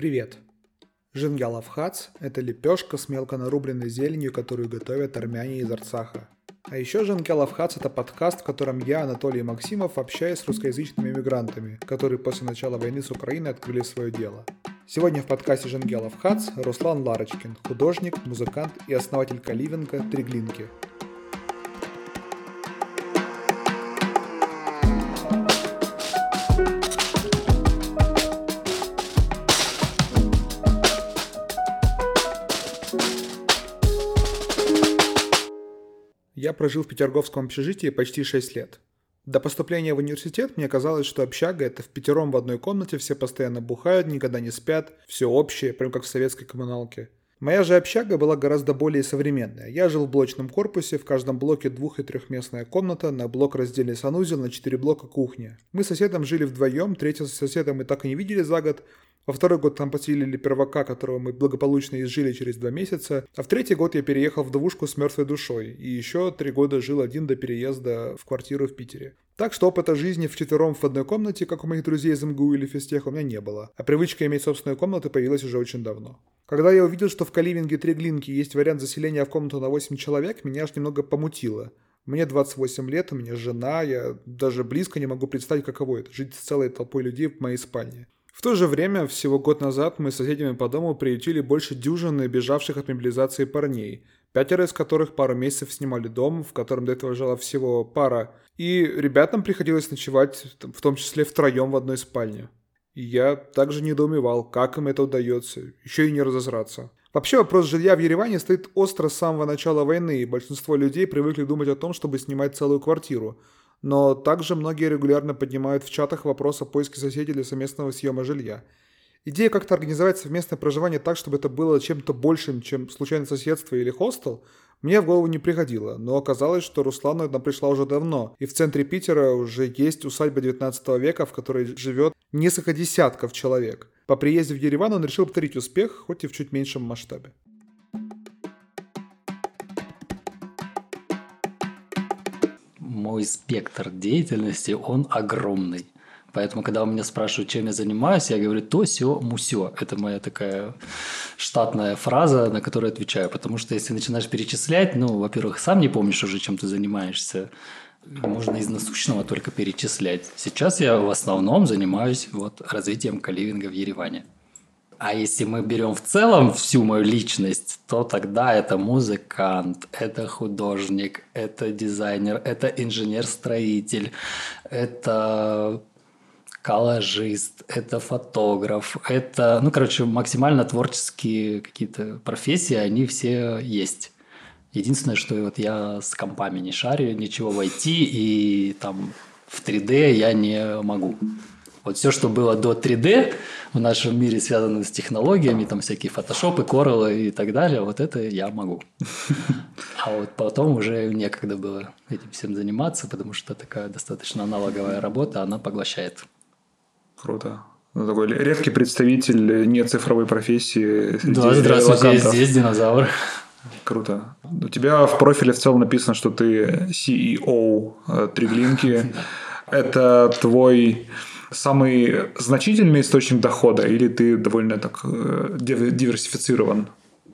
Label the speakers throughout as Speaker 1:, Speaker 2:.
Speaker 1: Привет! Жингялов хац – это лепешка с мелко нарубленной зеленью, которую готовят армяне из Арцаха. А еще Жингялов хац – это подкаст, в котором я, Анатолий Максимов, общаюсь с русскоязычными мигрантами, которые после начала войны с Украиной открыли свое дело. Сегодня в подкасте Жингялов хац Руслан Ларочкин, художник, музыкант и основатель Каливенко «Триглинки», прожил в Петерговском общежитии почти 6 лет. До поступления в университет мне казалось, что общага – это в пятером в одной комнате, все постоянно бухают, никогда не спят, все общее, прям как в советской коммуналке. Моя же общага была гораздо более современная. Я жил в блочном корпусе, в каждом блоке двух- и трехместная комната, на блок раздельный санузел, на четыре блока кухня. Мы с соседом жили вдвоем, третьего соседа мы так и не видели за год, во второй год там поселили первака, которого мы благополучно изжили через два месяца. А в третий год я переехал в двушку с мертвой душой. И еще три года жил один до переезда в квартиру в Питере. Так что опыта жизни в четвером в одной комнате, как у моих друзей из МГУ или физтеха, у меня не было. А привычка иметь собственную комнату появилась уже очень давно. Когда я увидел, что в Каливинге три глинки есть вариант заселения в комнату на 8 человек, меня аж немного помутило. Мне 28 лет, у меня жена, я даже близко не могу представить, каково это – жить с целой толпой людей в моей спальне. В то же время, всего год назад, мы с соседями по дому приютили больше дюжины бежавших от мобилизации парней, пятеро из которых пару месяцев снимали дом, в котором до этого жила всего пара, и ребятам приходилось ночевать, в том числе втроем в одной спальне. И я также недоумевал, как им это удается, еще и не разозраться. Вообще вопрос жилья в Ереване стоит остро с самого начала войны, и большинство людей привыкли думать о том, чтобы снимать целую квартиру – но также многие регулярно поднимают в чатах вопрос о поиске соседей для совместного съема жилья. Идея как-то организовать совместное проживание так, чтобы это было чем-то большим, чем случайное соседство или хостел, мне в голову не приходило, но оказалось, что Руслану она пришла уже давно, и в центре Питера уже есть усадьба 19 века, в которой живет несколько десятков человек. По приезде в Ереван он решил повторить успех, хоть и в чуть меньшем масштабе.
Speaker 2: Мой спектр деятельности, он огромный. Поэтому, когда у меня спрашивают, чем я занимаюсь, я говорю то, все, мусё. Это моя такая штатная фраза, на которую отвечаю. Потому что если начинаешь перечислять, ну, во-первых, сам не помнишь уже, чем ты занимаешься. Можно из насущного только перечислять. Сейчас я в основном занимаюсь вот, развитием каливинга в Ереване. А если мы берем в целом всю мою личность, то тогда это музыкант, это художник, это дизайнер, это инженер-строитель, это коллажист, это фотограф, это, ну, короче, максимально творческие какие-то профессии, они все есть. Единственное, что вот я с компами не шарю, ничего войти и там в 3D я не могу. Вот все, что было до 3D в нашем мире, связано с технологиями, там всякие фотошопы, кораллы и так далее, вот это я могу. А вот потом уже некогда было этим всем заниматься, потому что такая достаточно аналоговая работа, она поглощает.
Speaker 3: Круто. Ну, такой редкий представитель не цифровой профессии.
Speaker 2: Да, здравствуйте, здесь динозавр.
Speaker 3: Круто. У тебя в профиле в целом написано, что ты CEO э, Триглинки. Это твой самый значительный источник дохода, или ты довольно так э, диверсифицирован?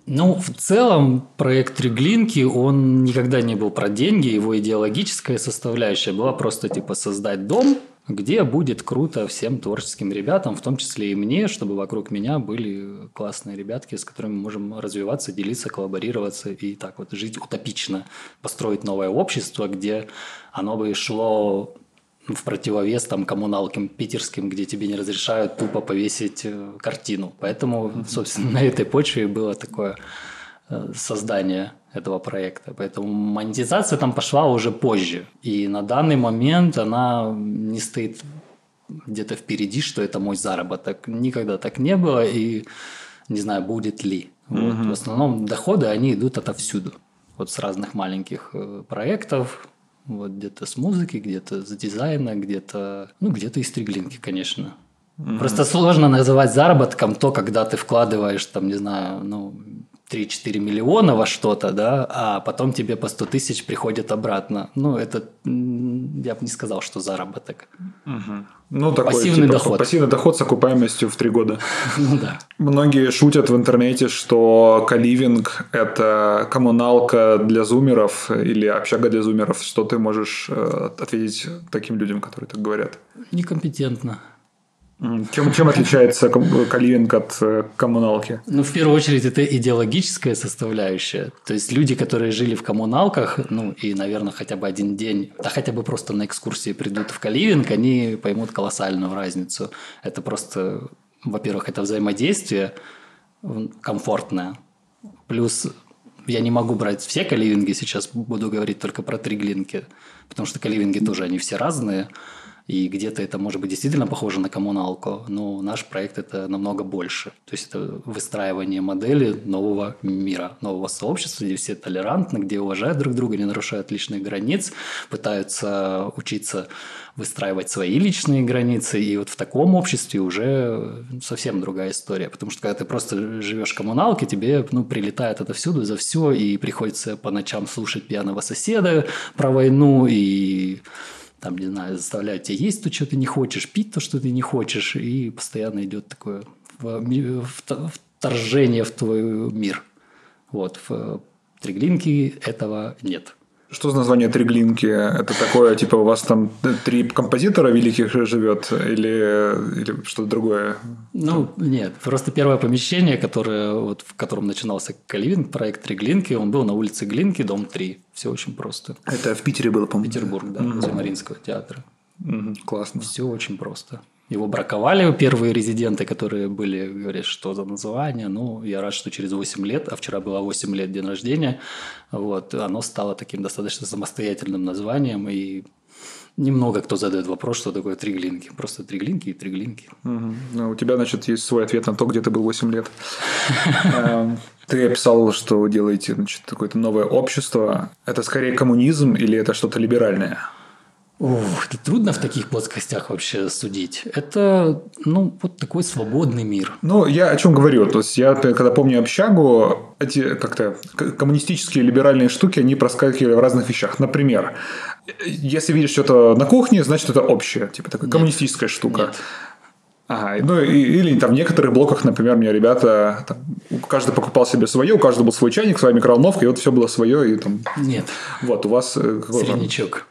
Speaker 2: Ну, в целом, проект Треглинки, он никогда не был про деньги, его идеологическая составляющая была просто типа создать дом, где будет круто всем творческим ребятам, в том числе и мне, чтобы вокруг меня были классные ребятки, с которыми мы можем развиваться, делиться, коллаборироваться и так вот жить утопично, построить новое общество, где оно бы шло в противовес там коммуналкам питерским, где тебе не разрешают тупо повесить э, картину. Поэтому, собственно, на этой почве было такое э, создание этого проекта. Поэтому монетизация там пошла уже позже. И на данный момент она не стоит где-то впереди, что это мой заработок. Никогда так не было, и не знаю, будет ли. Вот. В основном доходы, они идут отовсюду. Вот с разных маленьких э, проектов, вот где-то с музыки, где-то с дизайна, где-то, ну, где-то из стриглинки, конечно. Mm-hmm. Просто сложно называть заработком то, когда ты вкладываешь, там, не знаю, ну, 3-4 миллиона во что-то, да, а потом тебе по 100 тысяч приходит обратно. Ну, это, я бы не сказал, что заработок.
Speaker 3: Угу. Ну, такой,
Speaker 2: пассивный
Speaker 3: типа,
Speaker 2: доход.
Speaker 3: Пассивный доход с окупаемостью в 3 года.
Speaker 2: Ну да.
Speaker 3: Многие шутят в интернете, что каливинг – это коммуналка для зумеров или общага для зумеров. Что ты можешь э, ответить таким людям, которые так говорят?
Speaker 2: Некомпетентно.
Speaker 3: Чем, чем отличается каливинг от э, коммуналки?
Speaker 2: Ну, в первую очередь, это идеологическая составляющая. То есть люди, которые жили в коммуналках, ну, и, наверное, хотя бы один день, да хотя бы просто на экскурсии придут в каливинг, они поймут колоссальную разницу. Это просто, во-первых, это взаимодействие комфортное. Плюс я не могу брать все каливинги, сейчас буду говорить только про триглинки, потому что каливинги тоже, они все разные. И где-то это может быть действительно похоже на коммуналку, но наш проект это намного больше. То есть это выстраивание модели нового мира, нового сообщества, где все толерантны, где уважают друг друга, не нарушают личных границ, пытаются учиться выстраивать свои личные границы. И вот в таком обществе уже совсем другая история. Потому что когда ты просто живешь в коммуналке, тебе ну, прилетает это всюду за все, и приходится по ночам слушать пьяного соседа про войну, и там, не знаю, заставляют тебя есть то, что ты не хочешь, пить то, что ты не хочешь, и постоянно идет такое вторжение в твой мир. Вот, в Триглинке этого нет.
Speaker 3: Что за название Триглинки? Это такое, типа, у вас там три композитора великих живет или, или что-то другое?
Speaker 2: Ну, нет. Просто первое помещение, которое, вот, в котором начинался Каливинг, проект Триглинки, он был на улице Глинки, дом 3. Все очень просто.
Speaker 3: Это в Питере было, по-моему?
Speaker 2: Петербург, да, mm-hmm. Мариинского театра.
Speaker 3: Mm-hmm. Классно.
Speaker 2: Все очень просто. Его браковали первые резиденты, которые были, говорят, что за название. Ну, я рад, что через 8 лет, а вчера было 8 лет день рождения, вот, оно стало таким достаточно самостоятельным названием, и немного кто задает вопрос, что такое триглинки. Просто триглинки и триглинки.
Speaker 3: Угу. Ну, у тебя, значит, есть свой ответ на то, где ты был 8 лет. Эм, ты описал, что вы делаете значит, какое-то новое общество. Это скорее коммунизм или это что-то либеральное?
Speaker 2: Ух, это трудно в таких плоскостях вообще судить. Это, ну, вот такой свободный мир.
Speaker 3: Ну, я о чем говорю. То есть, я когда помню общагу, эти как-то коммунистические либеральные штуки, они проскакивали в разных вещах. Например, если видишь что-то на кухне, значит, это общее. Типа такая коммунистическая штука.
Speaker 2: Нет.
Speaker 3: Ага, ну и, или там в некоторых блоках, например, у меня ребята, там, каждый покупал себе свое, у каждого был свой чайник, своя микроволновка, и вот все было свое, и там...
Speaker 2: Нет.
Speaker 3: Вот, у вас... Э,
Speaker 2: какой Среднячок.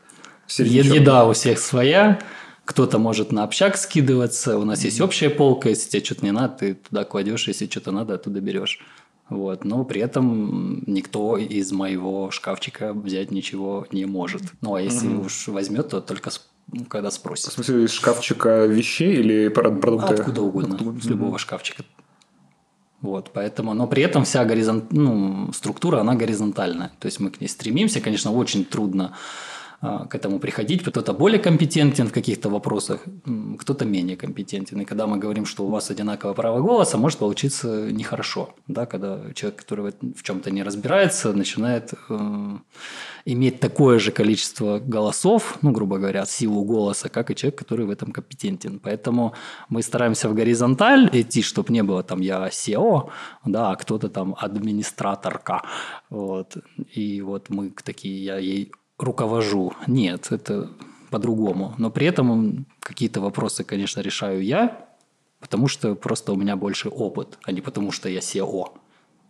Speaker 2: Середнячок. Еда у всех своя, кто-то может на общак скидываться, у нас есть общая полка, если тебе что-то не надо, ты туда кладешь, если что-то надо, оттуда берешь. Вот. Но при этом никто из моего шкафчика взять ничего не может. Ну, а если угу. уж возьмет, то только ну, когда спросит.
Speaker 3: В смысле, из шкафчика вещей или продукты?
Speaker 2: Откуда угодно, Откуда? из любого шкафчика. Вот, поэтому, но при этом вся горизонт, ну, структура, она горизонтальная. То есть мы к ней стремимся. Конечно, очень трудно к этому приходить. Кто-то более компетентен в каких-то вопросах, кто-то менее компетентен. И когда мы говорим, что у вас одинаковое право голоса, может получиться нехорошо. Да? Когда человек, который в чем-то не разбирается, начинает э, иметь такое же количество голосов, ну, грубо говоря, силу голоса, как и человек, который в этом компетентен. Поэтому мы стараемся в горизонталь идти, чтобы не было там я SEO, да, а кто-то там администраторка. Вот. И вот мы такие, я ей руковожу. Нет, это по-другому. Но при этом какие-то вопросы, конечно, решаю я, потому что просто у меня больше опыт, а не потому что я SEO.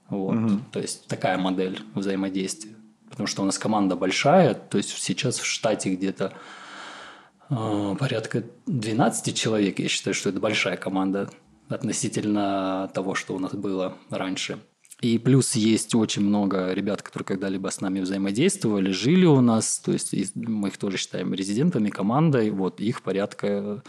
Speaker 2: Вот. Угу. То есть такая модель взаимодействия. Потому что у нас команда большая, то есть сейчас в штате где-то э, порядка 12 человек. Я считаю, что это большая команда относительно того, что у нас было раньше. И плюс есть очень много ребят, которые когда-либо с нами взаимодействовали, жили у нас, то есть мы их тоже считаем резидентами, командой, вот их порядка,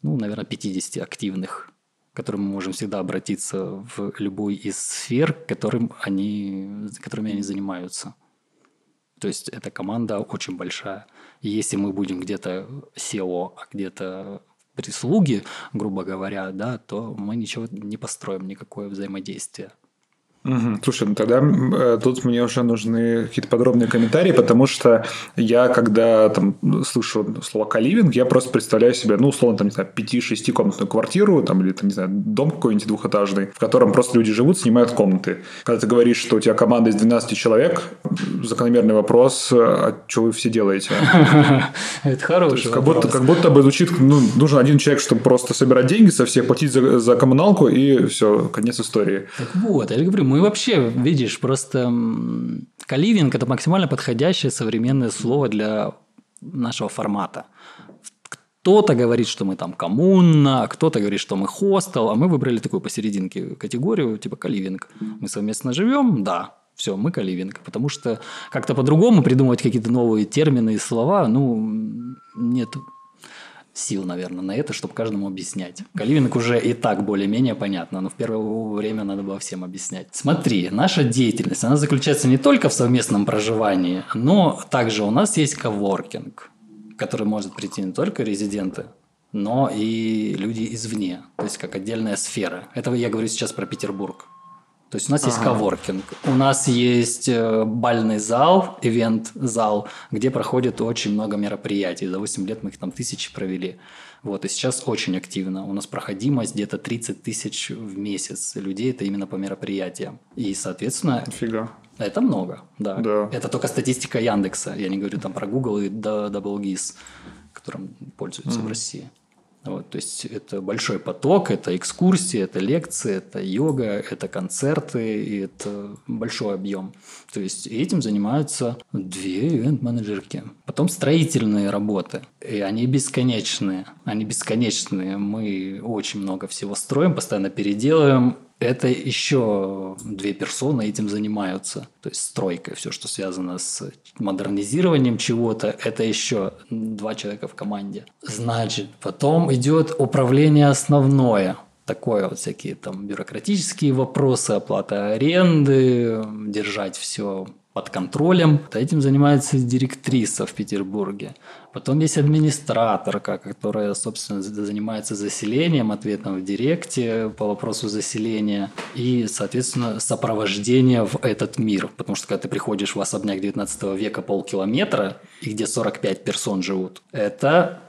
Speaker 2: ну, наверное, 50 активных, к которым мы можем всегда обратиться в любой из сфер, которым они, которыми они занимаются. То есть эта команда очень большая. И если мы будем где-то SEO, а где-то прислуги, грубо говоря, да, то мы ничего не построим, никакое взаимодействие.
Speaker 3: Угу. Слушай, ну тогда э, тут мне уже нужны какие-то подробные комментарии, потому что я, когда там слышу слово каливинг, я просто представляю себе, ну, условно, там, не знаю, 5-6 комнатную квартиру, там, или, там, не знаю, дом какой-нибудь двухэтажный, в котором просто люди живут, снимают комнаты. Когда ты говоришь, что у тебя команда из 12 человек, закономерный вопрос, а что вы все делаете?
Speaker 2: Это хороший
Speaker 3: как будто, как будто бы звучит, ну, нужен один человек, чтобы просто собирать деньги со всех, платить за, за коммуналку, и все, конец истории.
Speaker 2: Так вот, я говорю, мы вообще, видишь, просто каливинг – это максимально подходящее современное слово для нашего формата. Кто-то говорит, что мы там коммуна, кто-то говорит, что мы хостел, а мы выбрали такую посерединке категорию, типа каливинг. Мы совместно живем, да, все, мы каливинг. Потому что как-то по-другому придумывать какие-то новые термины и слова, ну, нет сил, наверное, на это, чтобы каждому объяснять. Каливинг уже и так более-менее понятно, но в первое время надо было всем объяснять. Смотри, наша деятельность, она заключается не только в совместном проживании, но также у нас есть коворкинг, который может прийти не только резиденты, но и люди извне, то есть как отдельная сфера. Это я говорю сейчас про Петербург. То есть у нас ага. есть коворкинг, у нас есть э, бальный зал, ивент-зал, где проходит очень много мероприятий. За 8 лет мы их там тысячи провели. Вот, и сейчас очень активно. У нас проходимость где-то 30 тысяч в месяц людей. Это именно по мероприятиям. И, соответственно...
Speaker 3: Фига.
Speaker 2: Это много, да.
Speaker 3: да.
Speaker 2: Это только статистика Яндекса. Я не говорю там про Google и DoubleGIS, которым пользуются mm-hmm. в России. Вот, то есть это большой поток, это экскурсии, это лекции, это йога, это концерты, и это большой объем. То есть этим занимаются две ивент-менеджерки. Потом строительные работы, и они бесконечные. Они бесконечные. Мы очень много всего строим, постоянно переделываем это еще две персоны этим занимаются. То есть стройкой, все, что связано с модернизированием чего-то, это еще два человека в команде. Значит, потом идет управление основное такое вот всякие там бюрократические вопросы, оплата аренды, держать все под контролем. Этим занимается директриса в Петербурге. Потом есть администраторка, которая, собственно, занимается заселением, ответом в директе по вопросу заселения и, соответственно, сопровождение в этот мир. Потому что, когда ты приходишь в особняк 19 века полкилометра, и где 45 персон живут, это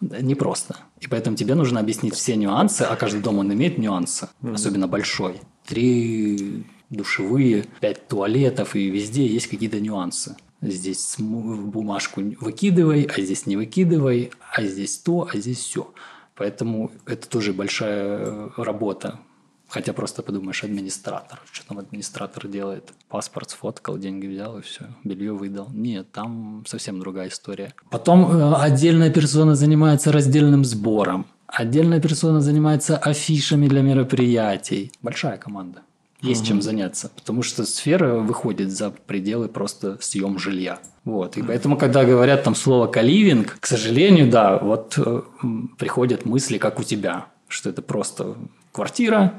Speaker 2: непросто. И поэтому тебе нужно объяснить все нюансы, а каждый дом он имеет нюансы, mm-hmm. особенно большой. Три душевые, пять туалетов, и везде есть какие-то нюансы. Здесь бумажку выкидывай, а здесь не выкидывай, а здесь то, а здесь все. Поэтому это тоже большая э, работа. Хотя просто подумаешь, администратор. Что там администратор делает? Паспорт сфоткал, деньги взял и все, белье выдал. Нет, там совсем другая история. Потом э, отдельная персона занимается раздельным сбором. Отдельная персона занимается афишами для мероприятий. Большая команда есть угу. чем заняться, потому что сфера выходит за пределы просто съем жилья. Вот. И поэтому, когда говорят там слово каливинг, к сожалению, да, вот э, приходят мысли, как у тебя, что это просто квартира,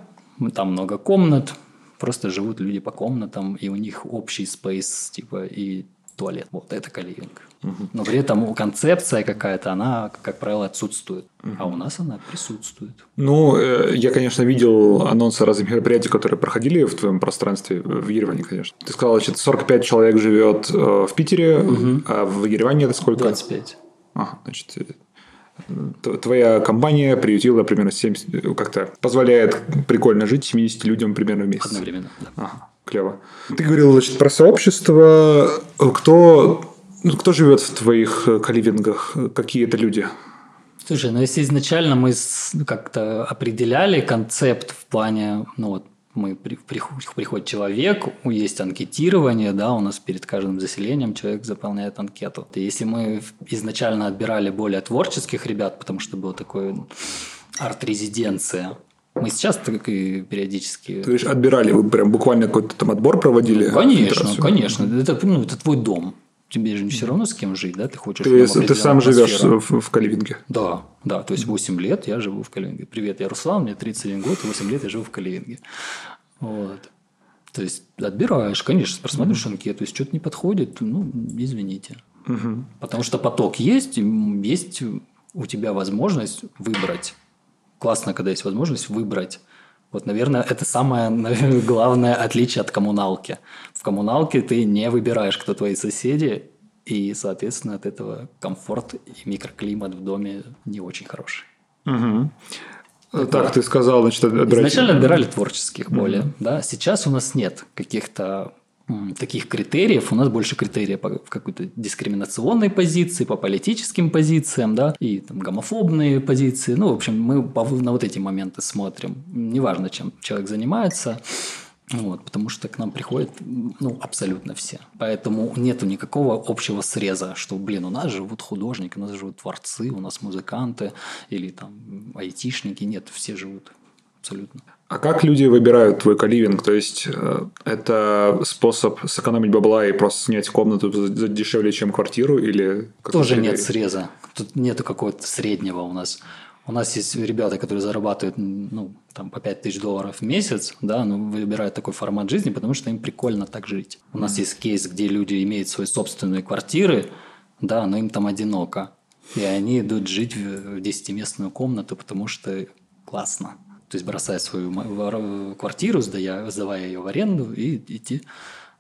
Speaker 2: там много комнат, просто живут люди по комнатам, и у них общий спейс, типа, и туалет. Вот это каливинг. Угу. Но при этом концепция какая-то, она, как правило, отсутствует. Угу. А у нас она присутствует.
Speaker 3: Ну, э, я, конечно, видел анонсы разных мероприятий, которые проходили в твоем пространстве, в Ереване, конечно. Ты сказал, значит, 45 человек живет э, в Питере, угу. а в Ереване это сколько?
Speaker 2: 25.
Speaker 3: Ага, значит, э, твоя компания приютила примерно 70, как-то позволяет прикольно жить 70 людям примерно в месяц.
Speaker 2: Одновременно, да.
Speaker 3: Ага клево. Ты говорил, значит, про сообщество. Кто, ну, кто живет в твоих э, каливингах? Какие это люди?
Speaker 2: Слушай, ну если изначально мы как-то определяли концепт в плане, ну вот мы приходит человек, есть анкетирование, да, у нас перед каждым заселением человек заполняет анкету. И если мы изначально отбирали более творческих ребят, потому что был такой арт-резиденция, мы сейчас так и периодически...
Speaker 3: То есть отбирали, вы прям буквально какой-то там отбор проводили?
Speaker 2: Ну, конечно, конечно. Это, ну, это твой дом. Тебе же не все равно с кем жить, да? Ты хочешь...
Speaker 3: Ты, ты сам живешь в, в Каливинге?
Speaker 2: Да, да. То есть 8 лет я живу в Каливинге. Привет, я Руслан, мне 31 год, 8 лет я живу в Каливинге. Вот. То есть отбираешь, конечно, просматриваешь mm-hmm. анкету, если что-то не подходит, ну, извините.
Speaker 3: Mm-hmm.
Speaker 2: Потому что поток есть, есть у тебя возможность выбрать классно, когда есть возможность выбрать Вот, наверное, это самое наверное, главное отличие от коммуналки. В коммуналке ты не выбираешь, кто твои соседи, и, соответственно, от этого комфорт и микроклимат в доме не очень хороший.
Speaker 3: Угу. Так, ты сказал, значит, отбирать...
Speaker 2: Изначально отбирали творческих более, mm да. Сейчас у нас нет каких-то таких критериев, у нас больше критериев по какой-то дискриминационной позиции, по политическим позициям, да, и там, гомофобные позиции. Ну, в общем, мы на вот эти моменты смотрим. Неважно, чем человек занимается, вот, потому что к нам приходят ну, абсолютно все. Поэтому нету никакого общего среза, что, блин, у нас живут художники, у нас живут творцы, у нас музыканты или там айтишники. Нет, все живут абсолютно.
Speaker 3: А как люди выбирают твой каливинг? То есть, э, это способ сэкономить бабла и просто снять комнату за дешевле, чем квартиру? Или
Speaker 2: Тоже нет среза. Тут нету какого-то среднего у нас. У нас есть ребята, которые зарабатывают ну, там, по 5 тысяч долларов в месяц, да, но выбирают такой формат жизни, потому что им прикольно так жить. У нас есть кейс, где люди имеют свои собственные квартиры, да, но им там одиноко. И они идут жить в 10-местную комнату, потому что классно. То есть бросая свою квартиру, сдая, сдавая ее в аренду и идти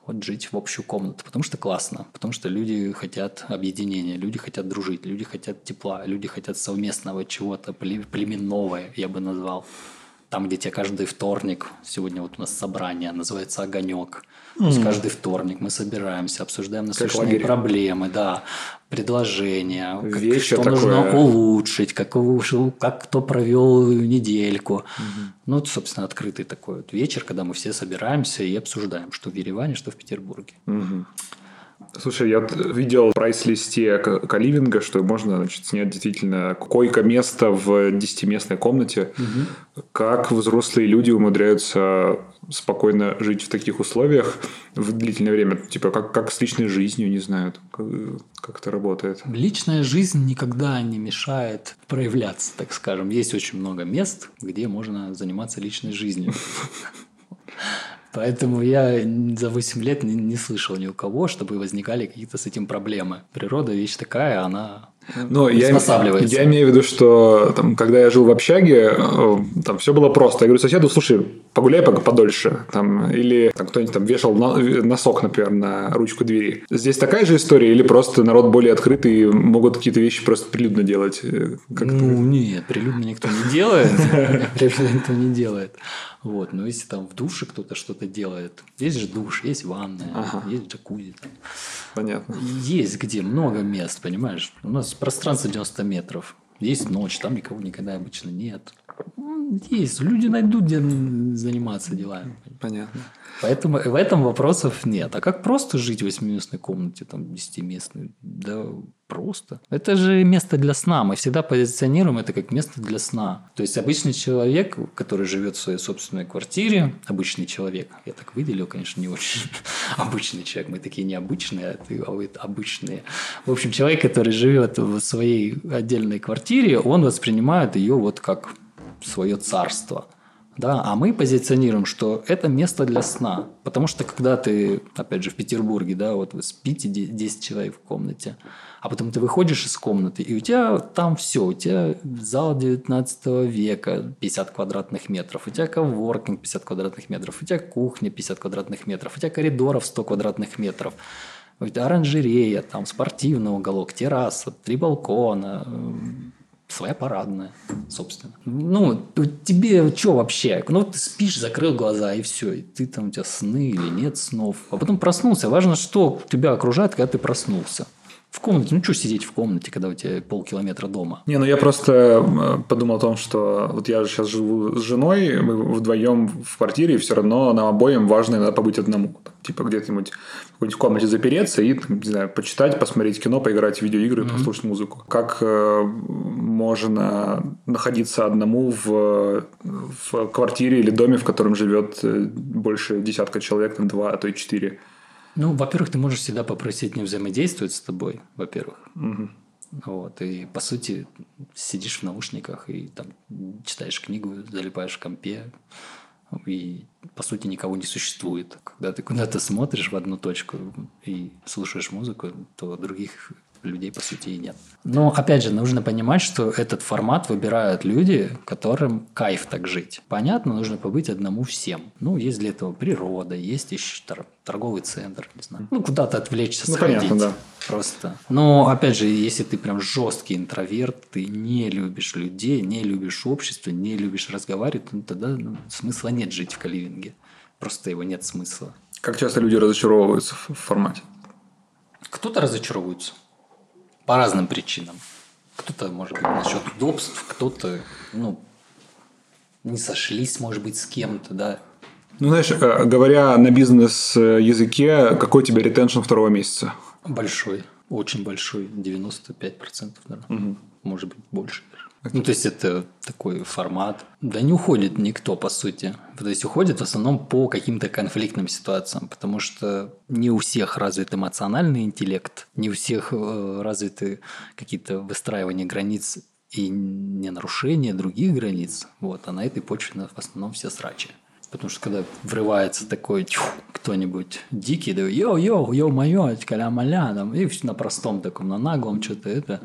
Speaker 2: вот жить в общую комнату, потому что классно, потому что люди хотят объединения, люди хотят дружить, люди хотят тепла, люди хотят совместного чего-то племенного, я бы назвал. Там, где тебе каждый вторник, сегодня вот у нас собрание, называется «Огонек», то есть каждый вторник мы собираемся, обсуждаем насущные проблемы, да, предложения, как, что такое. нужно улучшить, как, как кто провел недельку. Угу. Ну, собственно, открытый такой вот вечер, когда мы все собираемся и обсуждаем, что в Ереване, что в Петербурге.
Speaker 3: Угу. Слушай, я видел в прайс-листе Каливинга, что можно значит, снять действительно койко-место в 10-местной комнате. Угу. Как взрослые люди умудряются спокойно жить в таких условиях в длительное время? Типа, как, как с личной жизнью, не знаю, как, как это работает?
Speaker 2: Личная жизнь никогда не мешает проявляться, так скажем. Есть очень много мест, где можно заниматься личной жизнью. Поэтому я за 8 лет не, не слышал ни у кого, чтобы возникали какие-то с этим проблемы. Природа вещь такая, она
Speaker 3: но я, я имею в виду, что там, когда я жил в общаге, э, там все было просто. Я говорю соседу, слушай, погуляй пока подольше. Там, или там, кто-нибудь там вешал на, носок, например, на ручку двери. Здесь такая же история, или просто народ более открытый и могут какие-то вещи просто прилюдно делать?
Speaker 2: Э, как ну, нет, прилюдно никто не делает. Прилюдно никто не делает. Вот, но если там в душе кто-то что-то делает, есть же душ, есть ванная, ага. есть джакузи. Там.
Speaker 3: Понятно.
Speaker 2: Есть где много мест, понимаешь? У нас пространство 90 метров. Есть ночь, там никого никогда обычно нет. Есть, люди найдут, где заниматься делами.
Speaker 3: Понятно.
Speaker 2: Поэтому в этом вопросов нет. А как просто жить в восьмиместной комнате, там, 10-местной? Да просто. Это же место для сна. Мы всегда позиционируем это как место для сна. То есть обычный человек, который живет в своей собственной квартире, обычный человек, я так выделил, конечно, не очень обычный человек, мы такие необычные, а ты а вы обычные. В общем, человек, который живет в своей отдельной квартире, он воспринимает ее вот как свое царство. Да, а мы позиционируем, что это место для сна. Потому что когда ты, опять же, в Петербурге, да, вот вы спите 10 человек в комнате, а потом ты выходишь из комнаты, и у тебя там все, у тебя зал 19 века 50 квадратных метров, у тебя коворкинг 50 квадратных метров, у тебя кухня 50 квадратных метров, у тебя коридоров 100 квадратных метров, у тебя оранжерея, там спортивный уголок, терраса, три балкона, своя парадная, собственно. Ну, тебе что вообще? Ну, ты спишь, закрыл глаза, и все. И ты там, у тебя сны или нет снов. А потом проснулся. Важно, что тебя окружает, когда ты проснулся. В комнате, ну что сидеть в комнате, когда у тебя полкилометра дома?
Speaker 3: Не, ну я просто э, подумал о том, что вот я сейчас живу с женой, мы вдвоем в квартире, и все равно нам обоим важно иногда побыть одному. Там, типа где-нибудь в какой-нибудь комнате запереться и, не знаю, почитать, посмотреть кино, поиграть в видеоигры, mm-hmm. послушать музыку. Как э, можно находиться одному в, в квартире или доме, в котором живет э, больше десятка человек, там два, а то и четыре?
Speaker 2: Ну, во-первых, ты можешь всегда попросить не взаимодействовать с тобой, во-первых.
Speaker 3: Угу.
Speaker 2: Вот, и по сути сидишь в наушниках и там читаешь книгу, залипаешь в компе, и по сути никого не существует. Когда ты куда-то смотришь в одну точку и слушаешь музыку, то других людей, по сути, и нет. Но, опять же, нужно понимать, что этот формат выбирают люди, которым кайф так жить. Понятно, нужно побыть одному всем. Ну, есть для этого природа, есть еще торговый центр, не знаю. Ну, куда-то отвлечься, ну, сходить. Понятно, да. Просто. Но, опять же, если ты прям жесткий интроверт, ты не любишь людей, не любишь общество, не любишь разговаривать, ну, тогда ну, смысла нет жить в Каливинге. Просто его нет смысла.
Speaker 3: Как часто люди разочаровываются в формате?
Speaker 2: Кто-то разочаровывается по разным причинам. Кто-то, может быть, насчет удобств, кто-то, ну, не сошлись, может быть, с кем-то, да.
Speaker 3: Ну, знаешь, э, говоря на бизнес-языке, какой у тебя ретеншн второго месяца?
Speaker 2: Большой, очень большой, 95%, наверное. Угу. Может быть, больше. Ну, то есть, это такой формат. Да не уходит никто, по сути. То есть, уходит в основном по каким-то конфликтным ситуациям, потому что не у всех развит эмоциональный интеллект, не у всех э, развиты какие-то выстраивания границ и не нарушение других границ. Вот, а на этой почве в основном все срачи. Потому что когда врывается такой кто-нибудь дикий, да йоу-йоу, йоу-моё, каля-маля, там, и на простом таком, на наглом что-то это,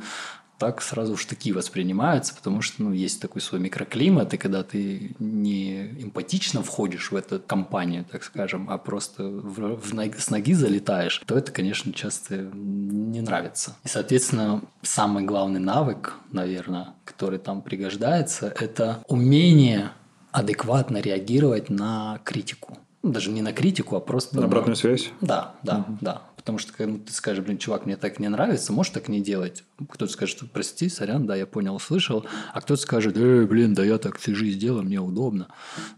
Speaker 2: так сразу такие воспринимаются, потому что ну, есть такой свой микроклимат, и когда ты не эмпатично входишь в эту компанию, так скажем, а просто в, в, с ноги залетаешь, то это, конечно, часто не нравится. И, соответственно, самый главный навык, наверное, который там пригождается, это умение адекватно реагировать на критику. Даже не на критику, а просто...
Speaker 3: На обратную связь?
Speaker 2: Да, да, угу. да. Потому что когда ты скажешь, блин, чувак, мне так не нравится, можешь так не делать. Кто-то скажет, прости, сорян, да, я понял, услышал. А кто-то скажет, э, блин, да я так всю жизнь делаю, мне удобно.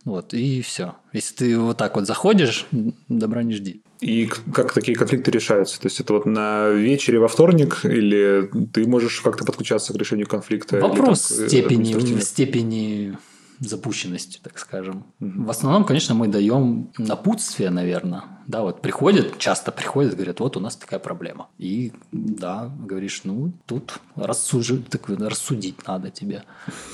Speaker 2: Вот, и все. Если ты вот так вот заходишь, добра не жди.
Speaker 3: И как такие конфликты решаются? То есть это вот на вечере во вторник или ты можешь как-то подключаться к решению конфликта?
Speaker 2: Вопрос так, э, степени, степени запущенностью, так скажем. В основном, конечно, мы даем напутствие, наверное. Да, вот приходят, часто приходят, говорят, вот у нас такая проблема. И да, говоришь, ну, тут рассужи, так, рассудить надо тебе.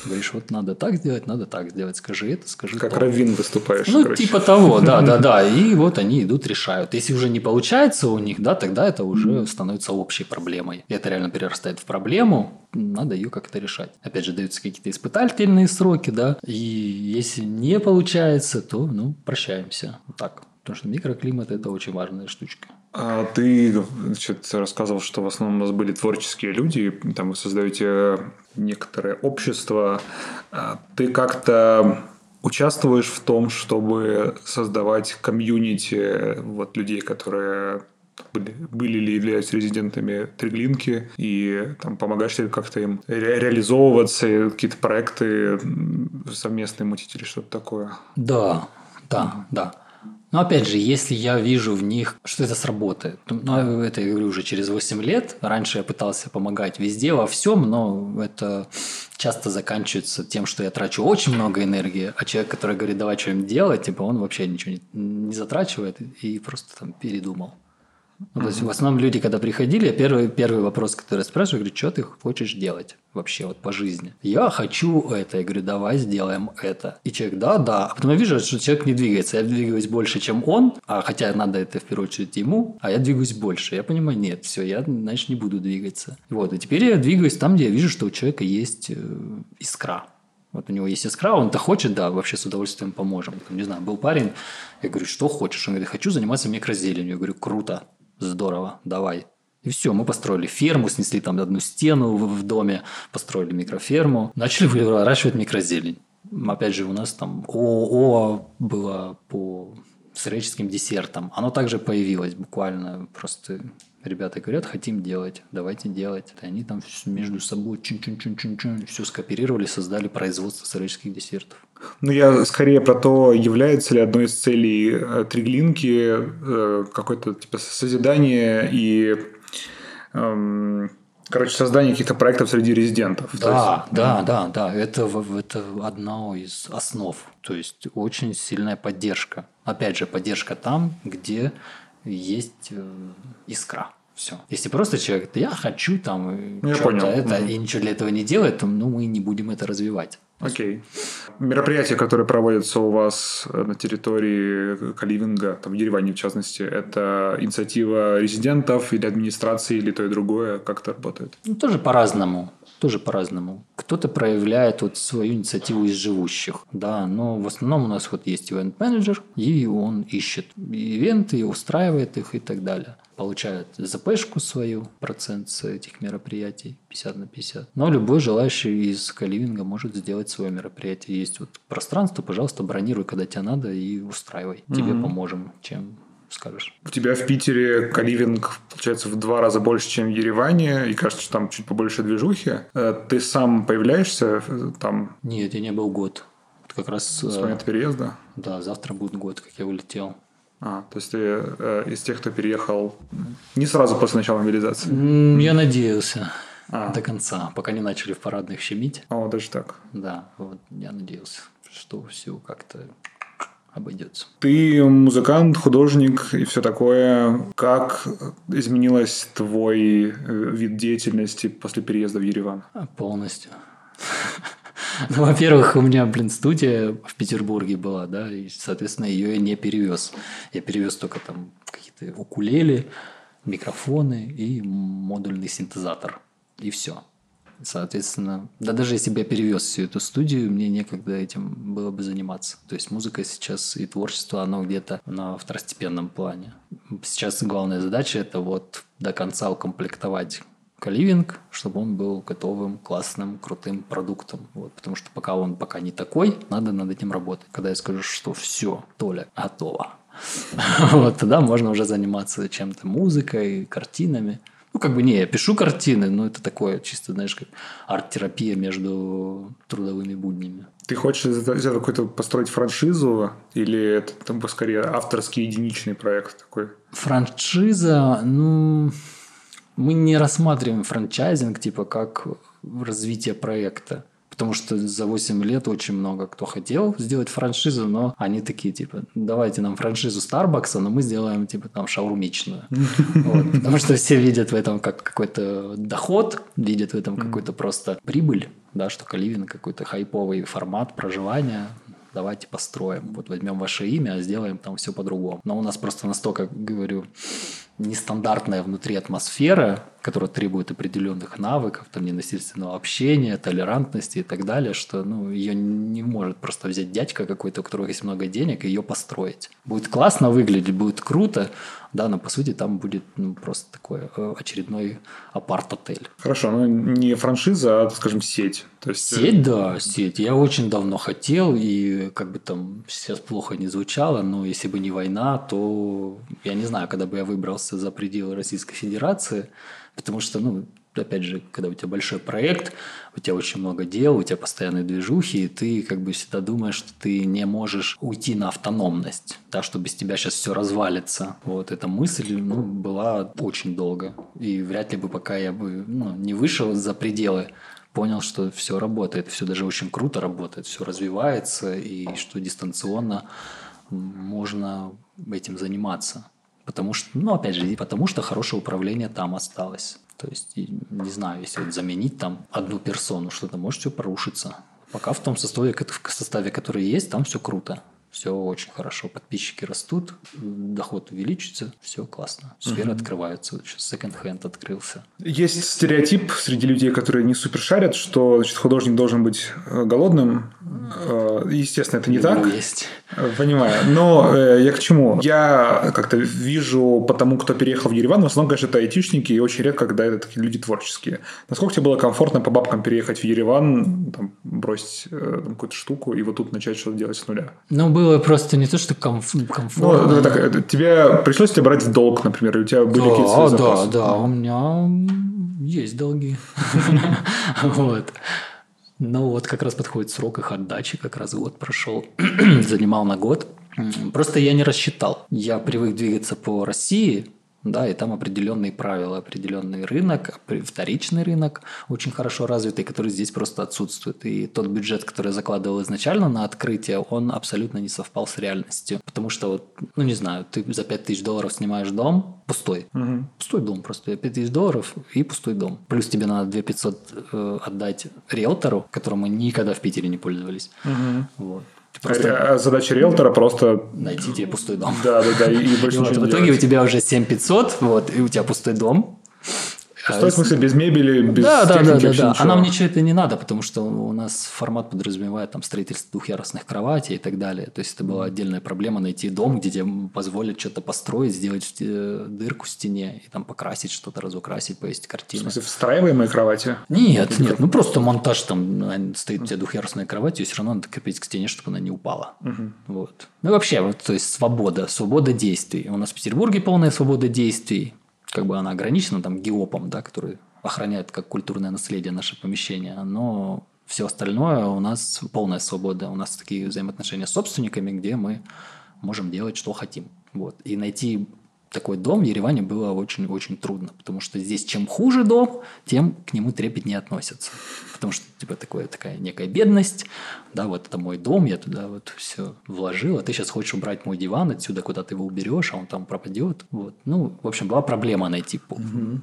Speaker 2: Говоришь, вот надо так сделать, надо так сделать. Скажи это, скажи
Speaker 3: Как то. раввин выступаешь.
Speaker 2: Ну, короче. типа того, да, да, да. И вот они идут, решают. Если уже не получается у них, да, тогда это уже становится общей проблемой. И это реально перерастает в проблему, надо ее как-то решать. Опять же, даются какие-то испытательные сроки, да, и если не получается, то, ну, прощаемся. Так. Потому что микроклимат – это очень важная штучка.
Speaker 3: А ты значит, рассказывал, что в основном у вас были творческие люди, там вы создаете некоторое общество. А ты как-то участвуешь в том, чтобы создавать комьюнити вот, людей, которые были, были ли являются резидентами Триглинки, и там помогаешь ли как-то им ре- реализовываться, какие-то проекты совместные мутить или что-то такое?
Speaker 2: Да, да, да. Но опять же, если я вижу в них, что это сработает, ну, это я говорю уже через 8 лет. Раньше я пытался помогать везде, во всем, но это часто заканчивается тем, что я трачу очень много энергии, а человек, который говорит, давай что-нибудь делать, типа он вообще ничего не, не затрачивает и просто там передумал. Ну, то есть в основном люди, когда приходили, я первый, первый вопрос, который спрашиваю, говорю, что ты хочешь делать вообще вот по жизни? Я хочу это. Я говорю, давай сделаем это. И человек, да, да. А потом я вижу, что человек не двигается. Я двигаюсь больше, чем он, а хотя надо это в первую очередь ему, а я двигаюсь больше. Я понимаю, нет, все, я, значит, не буду двигаться. Вот, и теперь я двигаюсь там, где я вижу, что у человека есть э, искра. Вот у него есть искра, он-то хочет, да, вообще с удовольствием поможем. Там, не знаю, был парень, я говорю, что хочешь? Он говорит, хочу заниматься микрозеленью. Я говорю, круто здорово, давай. И все, мы построили ферму, снесли там одну стену в, доме, построили микроферму, начали выращивать микрозелень. Опять же, у нас там ООО было по сыреческим десертам. Оно также появилось буквально просто ребята говорят, хотим делать, давайте делать. И они там между собой чин-чин-чин-чин-чин все скооперировали, создали производство сыреческих десертов.
Speaker 3: Ну, я скорее про то, является ли одной из целей э, Триглинки э, какое-то типа созидание и эм, Короче, создание каких-то проектов среди резидентов.
Speaker 2: Да, есть... да, да, да. Это, это одна из основ. То есть очень сильная поддержка. Опять же, поддержка там, где есть э, искра. Все. Если просто человек, я хочу там
Speaker 3: я понял.
Speaker 2: это, угу. и ничего для этого не делает, то ну, мы не будем это развивать.
Speaker 3: Окей. Мероприятия, которые проводятся у вас на территории Каливинга, там в Ереване в частности, это инициатива резидентов или администрации, или то и другое? Как это работает?
Speaker 2: Ну, тоже по-разному тоже по-разному. Кто-то проявляет вот свою инициативу из живущих, да, но в основном у нас вот есть ивент-менеджер, и он ищет ивенты, устраивает их и так далее. Получает ЗПшку свою, процент с этих мероприятий, 50 на 50. Но любой желающий из каливинга может сделать свое мероприятие. Есть вот пространство, пожалуйста, бронируй, когда тебе надо, и устраивай. Тебе mm-hmm. поможем, чем скажешь?
Speaker 3: У тебя в Питере каливинг, получается, в два раза больше, чем в Ереване, и кажется, что там чуть побольше движухи. Э, ты сам появляешься э, там?
Speaker 2: Нет, я не был год. Как раз...
Speaker 3: С момента переезда?
Speaker 2: Да, завтра будет год, как я улетел.
Speaker 3: А, то есть ты э, из тех, кто переехал не сразу после начала мобилизации?
Speaker 2: Я надеялся а. до конца, пока не начали в парадных щемить.
Speaker 3: О, даже так.
Speaker 2: Да, вот я надеялся, что все как-то обойдется.
Speaker 3: Ты музыкант, художник и все такое. Как изменилась твой э, вид деятельности после переезда в Ереван?
Speaker 2: А, полностью. Ну, во-первых, у меня, блин, студия в Петербурге была, да, и, соответственно, ее я не перевез. Я перевез только там какие-то укулеле, микрофоны и модульный синтезатор. И все. Соответственно, да даже если бы я перевез всю эту студию, мне некогда этим было бы заниматься. То есть музыка сейчас и творчество, оно где-то на второстепенном плане. Сейчас главная задача – это вот до конца укомплектовать каливинг, чтобы он был готовым, классным, крутым продуктом. Вот, потому что пока он пока не такой, надо над этим работать. Когда я скажу, что все, Толя, готово, вот тогда можно уже заниматься чем-то музыкой, картинами. Ну, как бы не, я пишу картины, но это такое чисто, знаешь, как арт-терапия между трудовыми буднями.
Speaker 3: Ты хочешь взять какой-то построить франшизу или это там скорее авторский единичный проект такой?
Speaker 2: Франшиза, ну, мы не рассматриваем франчайзинг типа как развитие проекта. Потому что за 8 лет очень много кто хотел сделать франшизу, но они такие, типа, давайте нам франшизу Старбакса, но мы сделаем, типа, там, шаурмичную. Потому что все видят в этом как какой-то доход, видят в этом какой-то просто прибыль, да, что Каливин какой-то хайповый формат проживания, давайте построим. Вот возьмем ваше имя, сделаем там все по-другому. Но у нас просто настолько, говорю, нестандартная внутри атмосфера, которая требует определенных навыков, там, ненасильственного общения, толерантности и так далее, что ну, ее не может просто взять дядька какой-то, у которого есть много денег, и ее построить. Будет классно выглядеть, будет круто, да, но по сути там будет ну, просто такой э, очередной апарт-отель.
Speaker 3: Хорошо, ну не франшиза, а, скажем, сеть.
Speaker 2: То есть... Э, сеть, да, сеть. Я очень давно хотел, и как бы там сейчас плохо не звучало, но если бы не война, то я не знаю, когда бы я выбрался за пределы Российской Федерации, потому что, ну, опять же, когда у тебя большой проект, у тебя очень много дел, у тебя постоянные движухи, и ты как бы всегда думаешь, что ты не можешь уйти на автономность, да, что без тебя сейчас все развалится. Вот эта мысль ну, была очень долго. И вряд ли бы пока я бы ну, не вышел за пределы понял, что все работает, все даже очень круто работает, все развивается, и что дистанционно можно этим заниматься. Потому что, ну, опять же, потому что хорошее управление там осталось. То есть, не знаю, если вот заменить там одну персону, что-то может все порушиться. Пока в том составе, в составе, который есть, там все круто. Все очень хорошо. Подписчики растут, доход увеличится, все классно. Сферы угу. открываются. Вот сейчас секонд-хенд открылся.
Speaker 3: Есть стереотип среди людей, которые не супер шарят, что значит, художник должен быть э, голодным. Э, естественно, это не так.
Speaker 2: Есть.
Speaker 3: Понимаю. Но э, я к чему? Я как-то вижу по тому, кто переехал в Ереван, в основном, конечно, это айтишники, и очень редко, когда это такие люди творческие. Насколько тебе было комфортно по бабкам переехать в Ереван, там, бросить э, какую-то штуку и вот тут начать что-то делать с нуля?
Speaker 2: Ну, было просто не то, что комф- комфортно.
Speaker 3: Ну, так, тебе пришлось тебе брать в долг, например, и у тебя были да, какие-то
Speaker 2: запасы? Да, да, у меня есть долги. Вот. Ну вот как раз подходит срок их отдачи, как раз год прошел, занимал на год. Просто я не рассчитал. Я привык двигаться по России, да, и там определенные правила, определенный рынок, вторичный рынок очень хорошо развитый, который здесь просто отсутствует. И тот бюджет, который я закладывал изначально на открытие, он абсолютно не совпал с реальностью. Потому что, вот, ну не знаю, ты за 5000 долларов снимаешь дом пустой.
Speaker 3: Угу.
Speaker 2: Пустой дом просто. 5000 долларов и пустой дом. Плюс тебе надо 2500 э, отдать риэлтору, которым мы никогда в Питере не пользовались.
Speaker 3: Угу.
Speaker 2: Вот.
Speaker 3: Просто... А задача риэлтора просто...
Speaker 2: Найти тебе пустой дом.
Speaker 3: Да, да, да, и, и больше
Speaker 2: и вот, В итоге делать. у тебя уже 7500, вот, и у тебя пустой дом.
Speaker 3: Пустой, в смысле, без мебели, без
Speaker 2: да, да, да, да,
Speaker 3: да.
Speaker 2: А нам ничего это не надо, потому что у нас формат подразумевает там строительство двухъярусных кроватей и так далее. То есть это была отдельная проблема найти дом, где тебе позволят что-то построить, сделать э, дырку в стене и там покрасить что-то, разукрасить, повесить картины.
Speaker 3: В смысле, встраиваемые кровати?
Speaker 2: Нет, нет, ну просто монтаж там стоит у тебя двухъярусная кровать, и все равно надо крепить к стене, чтобы она не упала.
Speaker 3: Угу.
Speaker 2: Вот. Ну вообще, вот, то есть свобода, свобода действий. У нас в Петербурге полная свобода действий как бы она ограничена там геопом, да, который охраняет как культурное наследие наше помещение, но все остальное у нас полная свобода. У нас такие взаимоотношения с собственниками, где мы можем делать, что хотим. Вот. И найти такой дом в Ереване было очень-очень трудно, потому что здесь чем хуже дом, тем к нему трепетнее относятся. Потому что типа такое, такая некая бедность, да, вот это мой дом, я туда вот все вложил, а ты сейчас хочешь убрать мой диван отсюда, куда ты его уберешь, а он там пропадет. Вот. Ну, в общем, была проблема найти пол.
Speaker 3: Угу.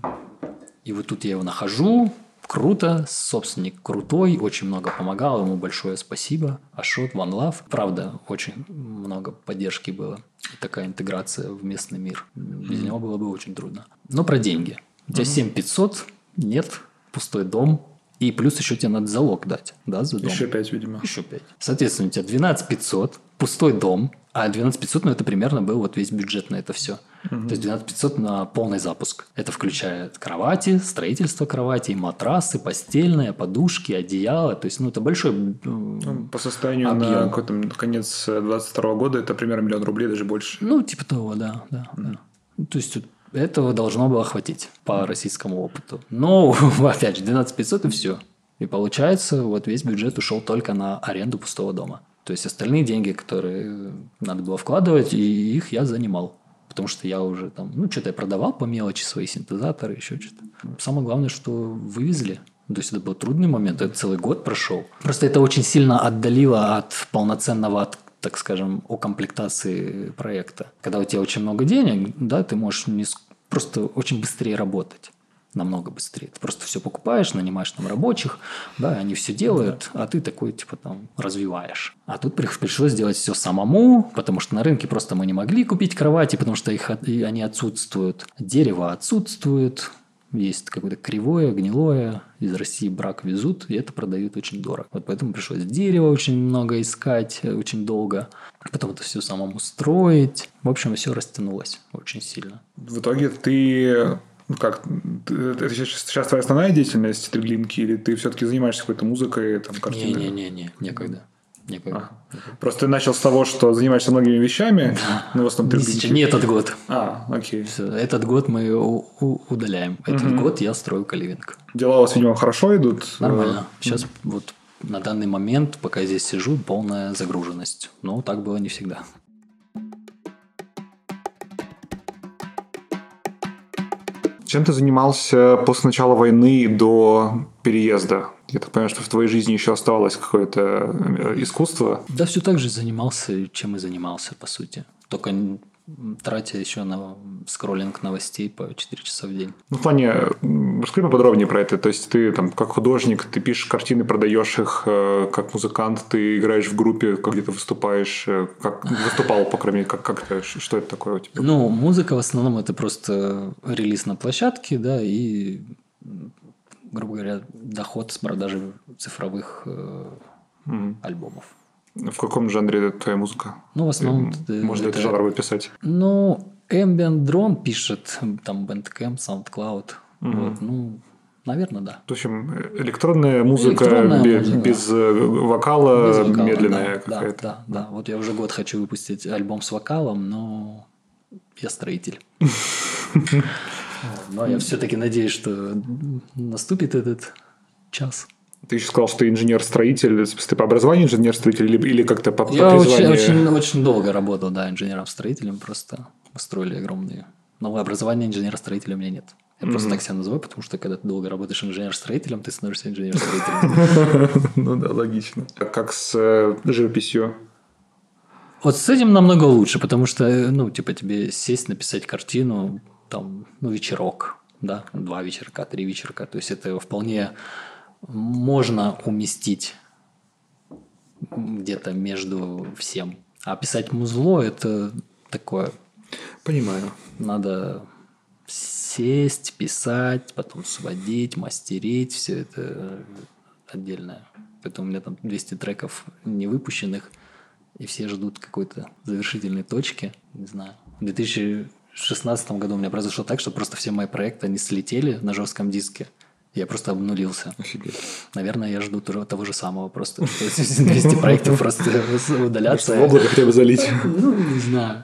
Speaker 2: И вот тут я его нахожу, круто, собственник крутой, очень много помогал, ему большое спасибо. Ашот, One Love. Правда, очень много поддержки было. Такая интеграция в местный мир. Без mm-hmm. него было бы очень трудно. Но про деньги. У тебя mm-hmm. 7500, нет, пустой дом, и плюс еще тебе надо залог дать, да, за дом.
Speaker 3: Еще 5, видимо.
Speaker 2: Еще 5. Соответственно, у тебя 12 500, пустой дом, а 12 500, ну, это примерно был вот весь бюджет на это все. Угу. То есть 12 500 на полный запуск. Это включает кровати, строительство кровати, матрасы, постельные, подушки, одеяло. То есть, ну, это большой
Speaker 3: ну, По состоянию объем. на какой-то конец 22 года это примерно миллион рублей, даже больше.
Speaker 2: Ну, типа того, да. да, угу. да. То есть, этого должно было хватить по российскому опыту. Но, опять же, 12 500 и все. И получается, вот весь бюджет ушел только на аренду пустого дома. То есть остальные деньги, которые надо было вкладывать, и их я занимал. Потому что я уже там, ну, что-то я продавал по мелочи свои синтезаторы, еще что-то. Самое главное, что вывезли. То есть это был трудный момент, это целый год прошел. Просто это очень сильно отдалило от полноценного от так скажем, о комплектации проекта. Когда у тебя очень много денег, да, ты можешь не, просто очень быстрее работать намного быстрее. Ты просто все покупаешь, нанимаешь там рабочих, да, они все делают, да. а ты такой, типа, там, развиваешь. А тут пришлось сделать все самому, потому что на рынке просто мы не могли купить кровати, потому что их, они отсутствуют. Дерево отсутствует, есть какое-то кривое, гнилое, из России брак везут, и это продают очень дорого. Вот поэтому пришлось дерево очень много искать, э, очень долго. Потом это все самому строить. В общем, все растянулось очень сильно.
Speaker 3: В итоге ты ну как, это сейчас, сейчас твоя основная деятельность, триглинки, или ты все-таки занимаешься какой-то музыкой, там, картиной?
Speaker 2: Не-не-не, некогда. Некогда.
Speaker 3: А. Просто ты начал с того, что занимаешься многими вещами,
Speaker 2: да. но в основном ты Не этот год.
Speaker 3: А, окей.
Speaker 2: Все, этот год мы удаляем. Этот угу. год я строю каливинг.
Speaker 3: Дела у вас, видимо, хорошо идут?
Speaker 2: Нормально. Сейчас угу. вот на данный момент, пока я здесь сижу, полная загруженность. Но так было не всегда.
Speaker 3: Чем ты занимался после начала войны до переезда? Я так понимаю, что в твоей жизни еще оставалось какое-то э, искусство.
Speaker 2: Да, все так же занимался, чем и занимался, по сути. Только тратя еще на скроллинг новостей по 4 часа в день.
Speaker 3: Ну, в плане, расскажи поподробнее про это. То есть ты там как художник, ты пишешь картины, продаешь их, э, как музыкант, ты играешь в группе, как где-то выступаешь, э, как выступал, по крайней мере, как, как это, что это такое у тебя?
Speaker 2: Ну, музыка в основном это просто релиз на площадке, да, и грубо говоря, доход с продажи цифровых mm. альбомов.
Speaker 3: В каком жанре твоя музыка?
Speaker 2: Ну, в основном...
Speaker 3: Можно это, жанр выписать?
Speaker 2: Ну, Ambient Drone пишет, там Bandcamp, SoundCloud. Угу. Вот, ну, наверное, да.
Speaker 3: В общем, электронная музыка, электронная без, музыка. без э, вокала, без вокала медленная
Speaker 2: да, какая-то. Да, да, да. Вот я уже год хочу выпустить альбом с вокалом, но я строитель. Но я все-таки надеюсь, что наступит этот час.
Speaker 3: Ты еще сказал, что ты инженер-строитель. Ты по образованию инженер-строитель или, или как-то по,
Speaker 2: Я по очень, очень, очень долго работал, да, инженером-строителем. Просто строили огромные Но образования инженера-строителя у меня нет. Я просто так себя называю, потому что когда ты долго работаешь инженер-строителем, ты становишься инженер-строителем.
Speaker 3: Ну да, логично. А Как с э, живописью?
Speaker 2: Вот с этим намного лучше, потому что, э, ну, типа, тебе сесть, написать картину, там, ну, вечерок, да, два вечерка, три вечерка. То есть это вполне можно уместить где-то между всем. А писать музло – это такое,
Speaker 3: Понимаю.
Speaker 2: надо сесть, писать, потом сводить, мастерить, все это отдельное. Поэтому у меня там 200 треков не выпущенных, и все ждут какой-то завершительной точки. Не знаю. В 2016 году у меня произошло так, что просто все мои проекты, они слетели на жестком диске. Я просто обнулился.
Speaker 3: Офигеть.
Speaker 2: Наверное, я жду того, того же самого просто. То есть 200 проектов просто удалятся.
Speaker 3: В облако хотя бы залить.
Speaker 2: Ну, не знаю.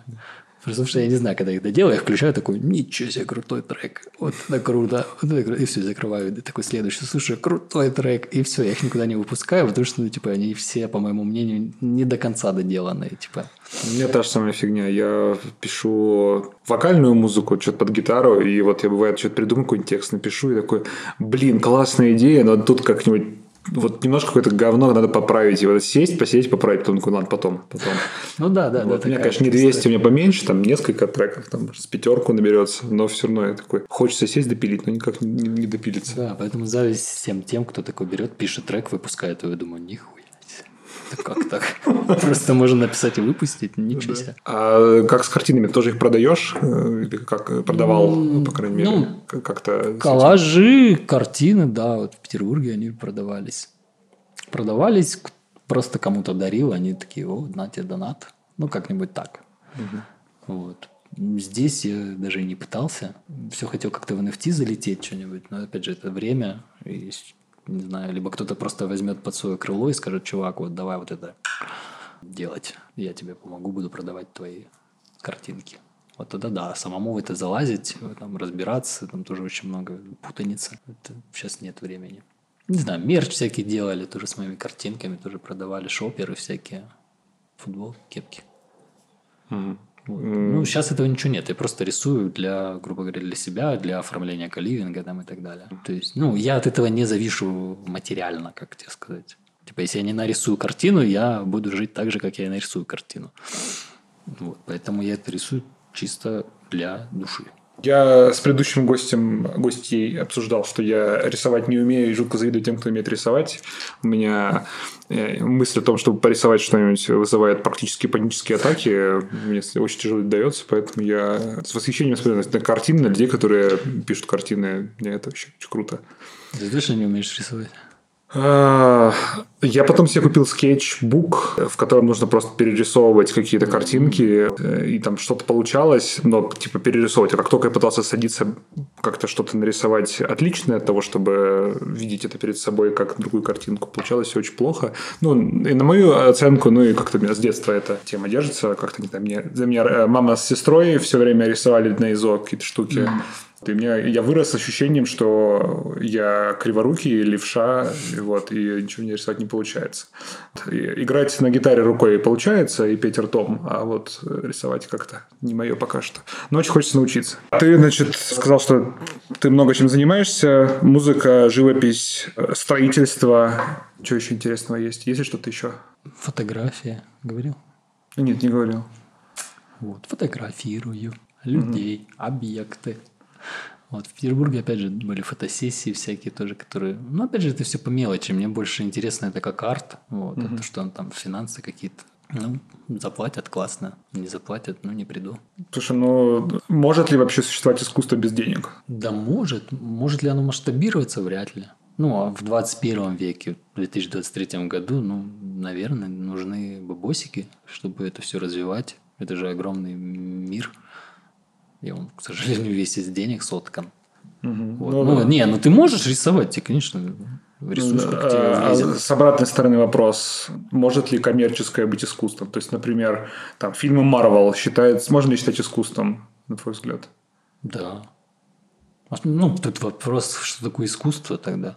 Speaker 2: Потому что я не знаю, когда их доделаю, я включаю такой, ничего себе, крутой трек. Вот это круто. Вот это круто. И все, закрываю. И такой следующий, слушай, крутой трек. И все, я их никуда не выпускаю, потому что, ну, типа, они все, по моему мнению, не до конца доделанные. Типа,
Speaker 3: У меня та же самая фигня. Я пишу вокальную музыку, что-то под гитару, и вот я бывает что-то придумаю, какой-нибудь текст напишу, и такой, блин, классная идея, но тут как-нибудь вот немножко какое-то говно надо поправить. И вот сесть, посидеть, поправить, потом такой, ладно, потом, потом.
Speaker 2: ну да, да, да.
Speaker 3: вот, у меня, конечно, не
Speaker 2: вот
Speaker 3: 200, у меня поменьше, там несколько треков, там с пятерку наберется, но все равно я такой, хочется сесть допилить, но никак не, не- допилится.
Speaker 2: Да, поэтому зависть всем тем, кто такой берет, пишет трек, выпускает его. Я думаю, себе. Это как так? Просто можно написать и выпустить, ничего себе.
Speaker 3: А как с картинами? Тоже их продаешь? Э, Или как продавал,
Speaker 2: М,
Speaker 3: по крайней мере,
Speaker 2: ну,
Speaker 3: как- как-то?
Speaker 2: Коллажи, картины, да, вот в Петербурге они продавались. Продавались, просто кому-то дарил, они такие, о, на тебе донат. Ну, как-нибудь так. Вот. Здесь я даже и не пытался. Все хотел как-то в NFT залететь что-нибудь, но опять же это время. И, не знаю, либо кто-то просто возьмет под свое крыло и скажет, чувак, вот давай вот это делать. Я тебе помогу, буду продавать твои картинки. Вот тогда да, самому в это залазить, там разбираться, там тоже очень много путаницы. Это сейчас нет времени. Не знаю, мерч всякий делали, тоже с моими картинками, тоже продавали шоперы всякие, футбол, кепки.
Speaker 3: Мгм.
Speaker 2: Вот. Ну, сейчас этого ничего нет. Я просто рисую для, грубо говоря, для себя, для оформления каливинга там и так далее. То есть, ну, я от этого не завишу материально, как тебе сказать. Типа, если я не нарисую картину, я буду жить так же, как я и нарисую картину. Вот. Поэтому я это рисую чисто для души.
Speaker 3: Я с предыдущим гостем, гостей обсуждал, что я рисовать не умею и жутко завидую тем, кто умеет рисовать. У меня э, мысль о том, чтобы порисовать что-нибудь, вызывает практически панические атаки. Мне очень тяжело это дается, поэтому я с восхищением смотрю на картины, на людей, которые пишут картины. Мне это вообще очень круто.
Speaker 2: Ты точно не умеешь рисовать?
Speaker 3: А, Я потом себе купил скетчбук, в котором нужно просто перерисовывать какие-то картинки, э, и там что-то получалось, но типа перерисовывать. А как только я пытался садиться как-то что-то нарисовать отличное от того, чтобы видеть это перед собой как другую картинку, получалось все очень плохо. Ну, и на мою оценку, ну и как-то у меня с детства эта тема держится, как-то не знаю, мне, за меня э, мама с сестрой все время рисовали на ИЗО какие-то штуки. И у меня, я вырос с ощущением, что я криворукий, левша, и вот, и ничего мне рисовать не получается. И играть на гитаре рукой получается, и петь ртом, а вот рисовать как-то не мое пока что. Но очень хочется научиться. Ты, значит, сказал, что ты много чем занимаешься. Музыка, живопись, э, строительство. Что еще интересного есть? Есть ли что-то еще?
Speaker 2: Фотография, говорил?
Speaker 3: Нет, не говорил.
Speaker 2: Вот, фотографирую людей, объекты. Вот в Петербурге, опять же, были фотосессии всякие тоже, которые... Ну, опять же, это все по мелочи. Мне больше интересно это как арт. Вот, это что там, финансы какие-то. Ну, заплатят, классно. Не заплатят, ну, не приду.
Speaker 3: Слушай, ну, может ли вообще существовать искусство без денег?
Speaker 2: Да может. Может ли оно масштабироваться? Вряд ли. Ну, а в 21 веке, в 2023 году, ну, наверное, нужны бабосики, чтобы это все развивать. Это же огромный мир. И он, к сожалению, весь из денег соткан. Вот.
Speaker 3: Ну,
Speaker 2: Ну,
Speaker 3: да.
Speaker 2: не, ну ты можешь рисовать, тебе, конечно, рисуй, сколько тебе
Speaker 3: А,
Speaker 2: влезет.
Speaker 3: С обратной стороны вопрос, может ли коммерческое быть искусством? То есть, например, там фильмы Марвел считают, можно ли считать искусством, на твой взгляд?
Speaker 2: Да. А Ну, тут вопрос, что такое искусство тогда.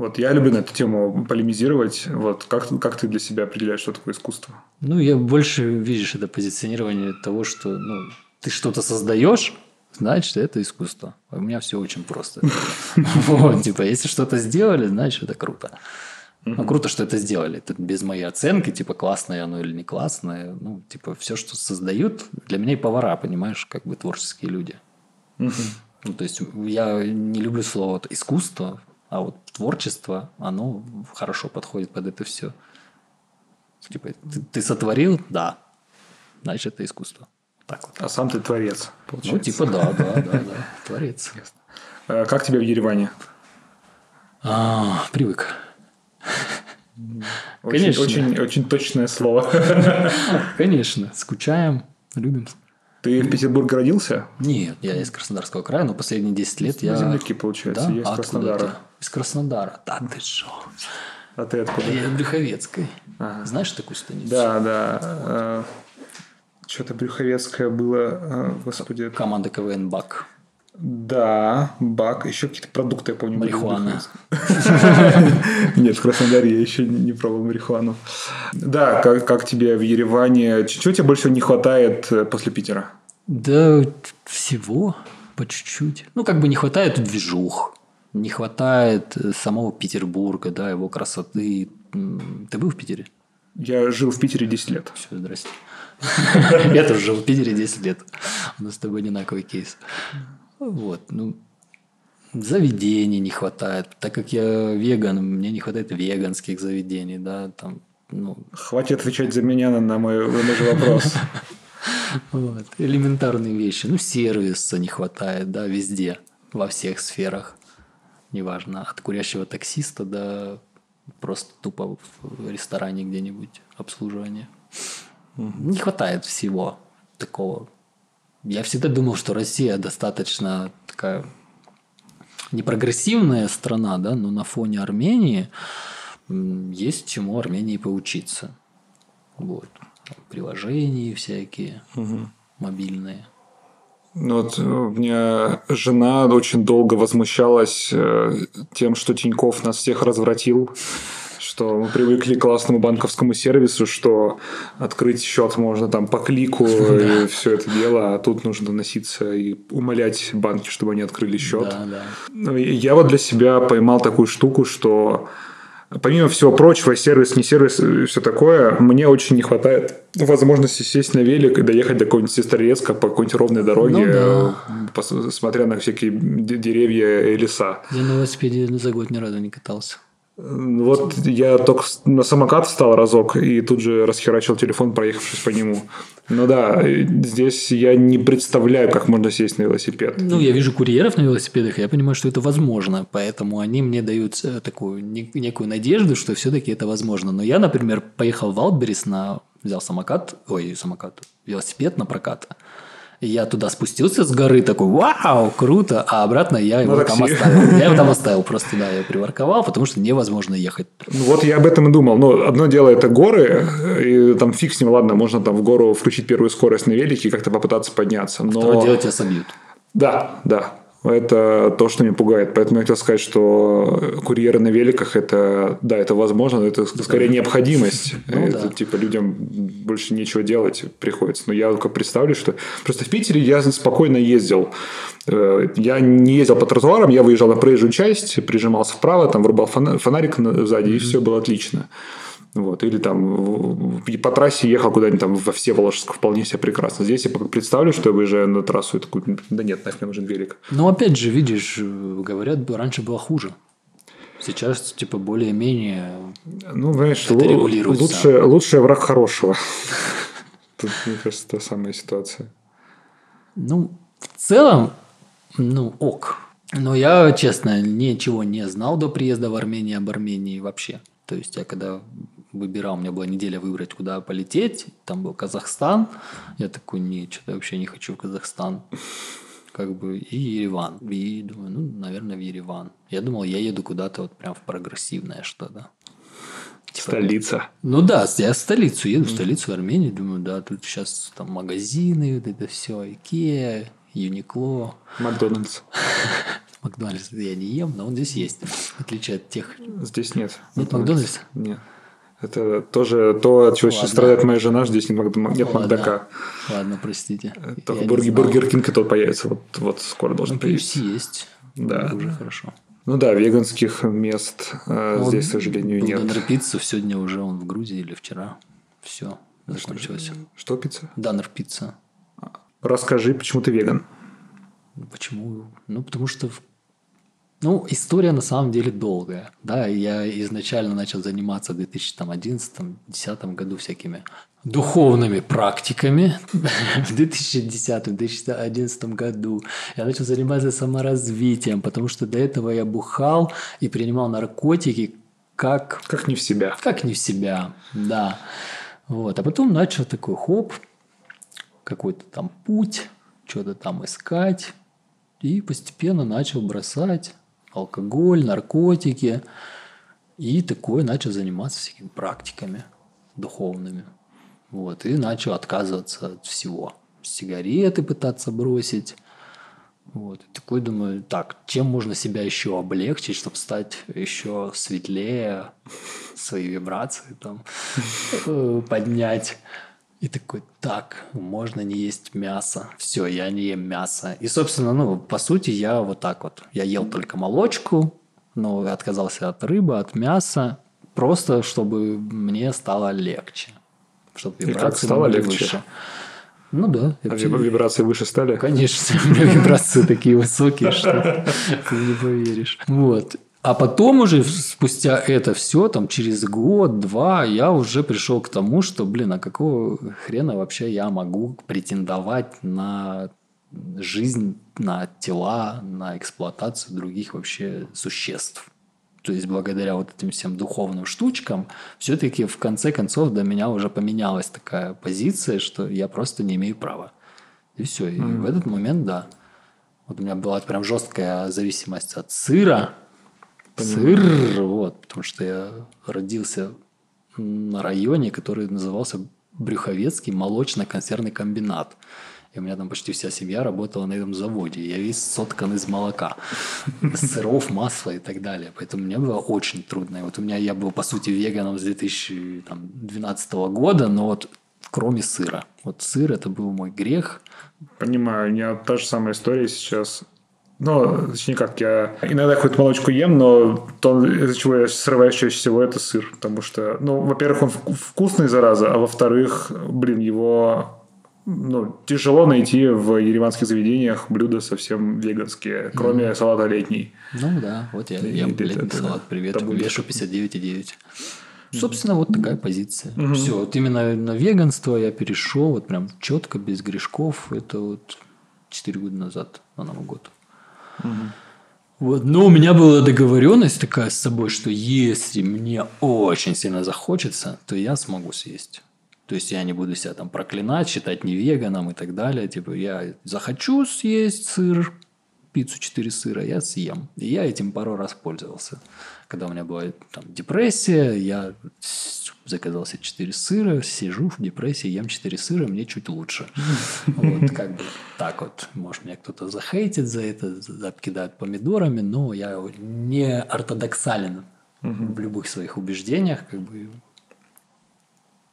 Speaker 3: Вот я люблю на эту тему полемизировать. Вот как, как ты для себя определяешь, что такое искусство?
Speaker 2: Ну, я больше, видишь, это позиционирование того, что, ну, ты что-то создаешь, значит, это искусство. А у меня все очень просто. Вот, типа, если что-то сделали, значит, это круто. Ну, круто, что это сделали. Это без моей оценки, типа, классное оно или не классное. Ну, типа, все, что создают, для меня и повара, понимаешь, как бы творческие люди. Ну, то есть, я не люблю слово искусство, а вот творчество, оно хорошо подходит под это все. Типа, ты, ты сотворил? Да. Значит, это искусство. Так вот.
Speaker 3: А сам ты творец, получается.
Speaker 2: Ну, типа, да, да, да, да. Творец.
Speaker 3: Э, Как тебе в Ереване?
Speaker 2: А, привык.
Speaker 3: Очень,
Speaker 2: Конечно.
Speaker 3: Очень, очень точное слово.
Speaker 2: Конечно. Скучаем, любим.
Speaker 3: Ты в Петербурге родился?
Speaker 2: Нет, я из Краснодарского края, но последние 10 лет я...
Speaker 3: Земляки, получается,
Speaker 2: Да?
Speaker 3: я из
Speaker 2: А
Speaker 3: Краснодара.
Speaker 2: Из Краснодара. Да ты шо?
Speaker 3: А ты откуда?
Speaker 2: Я из Брюховецкой.
Speaker 3: Ага.
Speaker 2: Знаешь такую станицу?
Speaker 3: Да, да. Что-то брюховецкое было, э, господи.
Speaker 2: Команда КВН БАК.
Speaker 3: Да, бак, еще какие-то продукты, я помню.
Speaker 2: Марихуана.
Speaker 3: Нет, в Краснодаре я еще не пробовал марихуану. Да, как, как тебе в Ереване? Чего тебе больше не хватает э, после Питера?
Speaker 2: Да всего по чуть-чуть. Ну, как бы не хватает движух. Не хватает э, самого Петербурга, да, его красоты. Ты был в Питере?
Speaker 3: Я жил в Питере 10 лет.
Speaker 2: Все, здрасте. Я тоже жил в Питере 10 лет. У нас с тобой одинаковый кейс. Вот, ну, заведений не хватает. Так как я веган, мне не хватает веганских заведений, да, там, ну,
Speaker 3: Хватит отвечать за меня на, мой, на же вопрос.
Speaker 2: вот, элементарные вещи. Ну, сервиса не хватает, да, везде, во всех сферах. Неважно, от курящего таксиста до просто тупо в ресторане где-нибудь обслуживания. Не хватает всего такого. Я всегда думал, что Россия достаточно такая непрогрессивная страна, да, но на фоне Армении есть чему Армении поучиться. Вот. Приложения всякие мобильные.
Speaker 3: Ну Вот э, у меня жена очень долго возмущалась э, тем, что Тиньков нас всех развратил, что мы привыкли к классному банковскому сервису, что открыть счет можно там по клику и все это дело, а тут нужно носиться и умолять банки, чтобы они открыли счет. Ну, Я вот для себя поймал такую штуку, что помимо всего прочего, сервис, не сервис и все такое, мне очень не хватает возможности сесть на велик и доехать до какого-нибудь Сестрорецка по какой-нибудь ровной дороге,
Speaker 2: Ну да.
Speaker 3: э, смотря на всякие деревья и леса.
Speaker 2: Я на велосипеде за год ни разу не катался.
Speaker 3: Вот я только на самокат встал разок и тут же расхерачил телефон, проехавшись по нему. Ну да, здесь я не представляю, как можно сесть на велосипед.
Speaker 2: Ну, я вижу курьеров на велосипедах, и я понимаю, что это возможно. Поэтому они мне дают э, такую не- некую надежду, что все-таки это возможно. Но я, например, поехал в Валберис на... Взял самокат, ой, самокат, велосипед на прокат. Я туда спустился с горы, такой, вау, круто, а обратно я его там оставил. Я его там оставил, просто, да, я припарковал, потому что невозможно ехать.
Speaker 3: Ну, Вот я об этом и думал. Ну, одно дело это горы, и там фиг с ним, ладно, можно там в гору включить первую скорость на велике и как-то попытаться подняться. Но...
Speaker 2: Второе дело тебя собьют.
Speaker 3: Да, да. Это то, что меня пугает. Поэтому я хотел сказать, что курьеры на великах это, да, это возможно, но это скорее необходимость.
Speaker 2: Ну
Speaker 3: это
Speaker 2: да.
Speaker 3: типа людям больше нечего делать приходится. Но я только представлю, что просто в Питере я спокойно ездил. Э, Я не ездил по тротуарам, я выезжал на проезжую часть, прижимался вправо, там врубал фона- фонарик на- сзади, и все было отлично. Вот. Или там по трассе ехал куда-нибудь там во Всеволожск, вполне себе прекрасно. Здесь я представлю, что я выезжаю на трассу и такой, да нет, нафиг мне нужен велик.
Speaker 2: Но опять же, видишь, говорят, раньше было хуже. Сейчас, типа, более-менее
Speaker 3: Ну, знаешь,
Speaker 2: регулируется.
Speaker 3: лучше, лучший враг хорошего. Тут, мне кажется, та самая ситуация.
Speaker 2: Ну, в целом, ну, ок. Но я, честно, ничего не знал до приезда в Армению об Армении вообще. То есть я когда выбирал, у меня была неделя выбрать, куда полететь, там был Казахстан, я такой, не, что-то вообще не хочу в Казахстан. Как бы и Ереван. И думаю, ну, наверное, в Ереван. Я думал, я еду куда-то вот прям в прогрессивное что-то. Типа,
Speaker 3: Столица.
Speaker 2: ну да, я в столицу еду, в столицу Армении, думаю, да, тут сейчас там магазины, вот это все, Икеа, Юникло,
Speaker 3: Макдональдс.
Speaker 2: Макдональдс я не ем, но он здесь есть, в отличие от тех.
Speaker 3: Здесь нет.
Speaker 2: Нет Макдональдса?
Speaker 3: Нет. Это тоже то, от чего сейчас страдает моя жена, что здесь нет, Мак- нет
Speaker 2: Ладно.
Speaker 3: Макдака.
Speaker 2: Ладно, простите.
Speaker 3: Только бургер, бургер Кинг и тот появится. Вот, вот скоро
Speaker 2: Ну,
Speaker 3: должен появиться.
Speaker 2: KFC есть.
Speaker 3: Да.
Speaker 2: Уже хорошо.
Speaker 3: Ну да, веганских мест э,
Speaker 2: Ну,
Speaker 3: здесь, к сожалению, нет.
Speaker 2: Данер пицца сегодня уже он в Грузии или вчера. Все, закончилось.
Speaker 3: Что пицца?
Speaker 2: Данер пицца.
Speaker 3: Расскажи, почему ты веган?
Speaker 2: Почему? Ну, потому что... в- Ну, история на самом деле долгая. Да, я изначально начал заниматься в 2011-2010 году всякими духовными практиками. В 2010-2011 году я начал заниматься саморазвитием, потому что до этого я бухал и принимал наркотики как
Speaker 3: Как не в себя.
Speaker 2: как не в себя, да. Вот. А потом начал такой хоп, какой-то там путь, что-то там искать. И постепенно начал бросать алкоголь, наркотики. И такое начал заниматься всякими практиками духовными. Вот. И начал отказываться от всего. Сигареты пытаться бросить. Вот. И такой думаю, так, чем можно себя еще облегчить, чтобы стать еще светлее, свои вибрации там э, поднять. И такой, так, можно не есть мясо. Все, я не ем мясо. И, собственно, ну, по сути, я вот так вот. Я ел только молочку, но отказался от рыбы, от мяса, просто чтобы мне стало легче. Чтобы
Speaker 3: как
Speaker 2: вибрации
Speaker 3: стало
Speaker 2: были
Speaker 3: легче?
Speaker 2: выше. Ну да.
Speaker 3: А виб- вибрации выше стали?
Speaker 2: Конечно, у меня вибрации такие высокие, что ты не поверишь. Вот. А потом уже спустя это все, там через год-два, я уже пришел к тому, что, блин, а какого хрена вообще я могу претендовать на жизнь, на тела, на эксплуатацию других вообще существ. То есть, благодаря вот этим всем духовным штучкам, все-таки в конце концов до меня уже поменялась такая позиция, что я просто не имею права. И все. И в этот момент, да. Вот у меня была прям жесткая зависимость от сыра. Сыр, вот, потому что я родился на районе, который назывался Брюховецкий молочно-консервный комбинат. И у меня там почти вся семья работала на этом заводе. Я весь соткан из молока, сыров, масла и так далее. Поэтому мне было очень трудно. И вот у меня я был, по сути, веганом с 2012 года, но вот кроме сыра. Вот сыр – это был мой грех.
Speaker 3: Понимаю, у меня та же самая история сейчас. Ну, точнее как, я иногда какую-то молочку ем, но то, из-за чего я срываюсь чаще всего, это сыр. Потому что, ну, во-первых, он вку- вкусный, зараза, а во-вторых, блин, его ну, тяжело найти в ереванских заведениях блюда совсем веганские, кроме салата летний.
Speaker 2: Ну да, вот я ем
Speaker 3: это-
Speaker 2: летний
Speaker 3: это-
Speaker 2: салат. Привет,
Speaker 3: будет.
Speaker 2: вешу 59,9. Собственно, вот такая позиция. Все, вот именно на веганство я перешел вот прям четко, без грешков. Это вот 4 года назад, на Новый год. Вот, но у меня была договоренность такая с собой, что если мне очень сильно захочется, то я смогу съесть. То есть я не буду себя там проклинать, считать не веганом и так далее. Типа я захочу съесть сыр, пиццу 4 сыра, я съем. И я этим пару раз пользовался. Когда у меня была там депрессия, я заказал себе 4 сыра, сижу в депрессии, ем 4 сыра, мне чуть лучше. Вот как бы так вот. Может, меня кто-то захейтит за это, обкидает помидорами, но я не ортодоксален в любых своих убеждениях. Как бы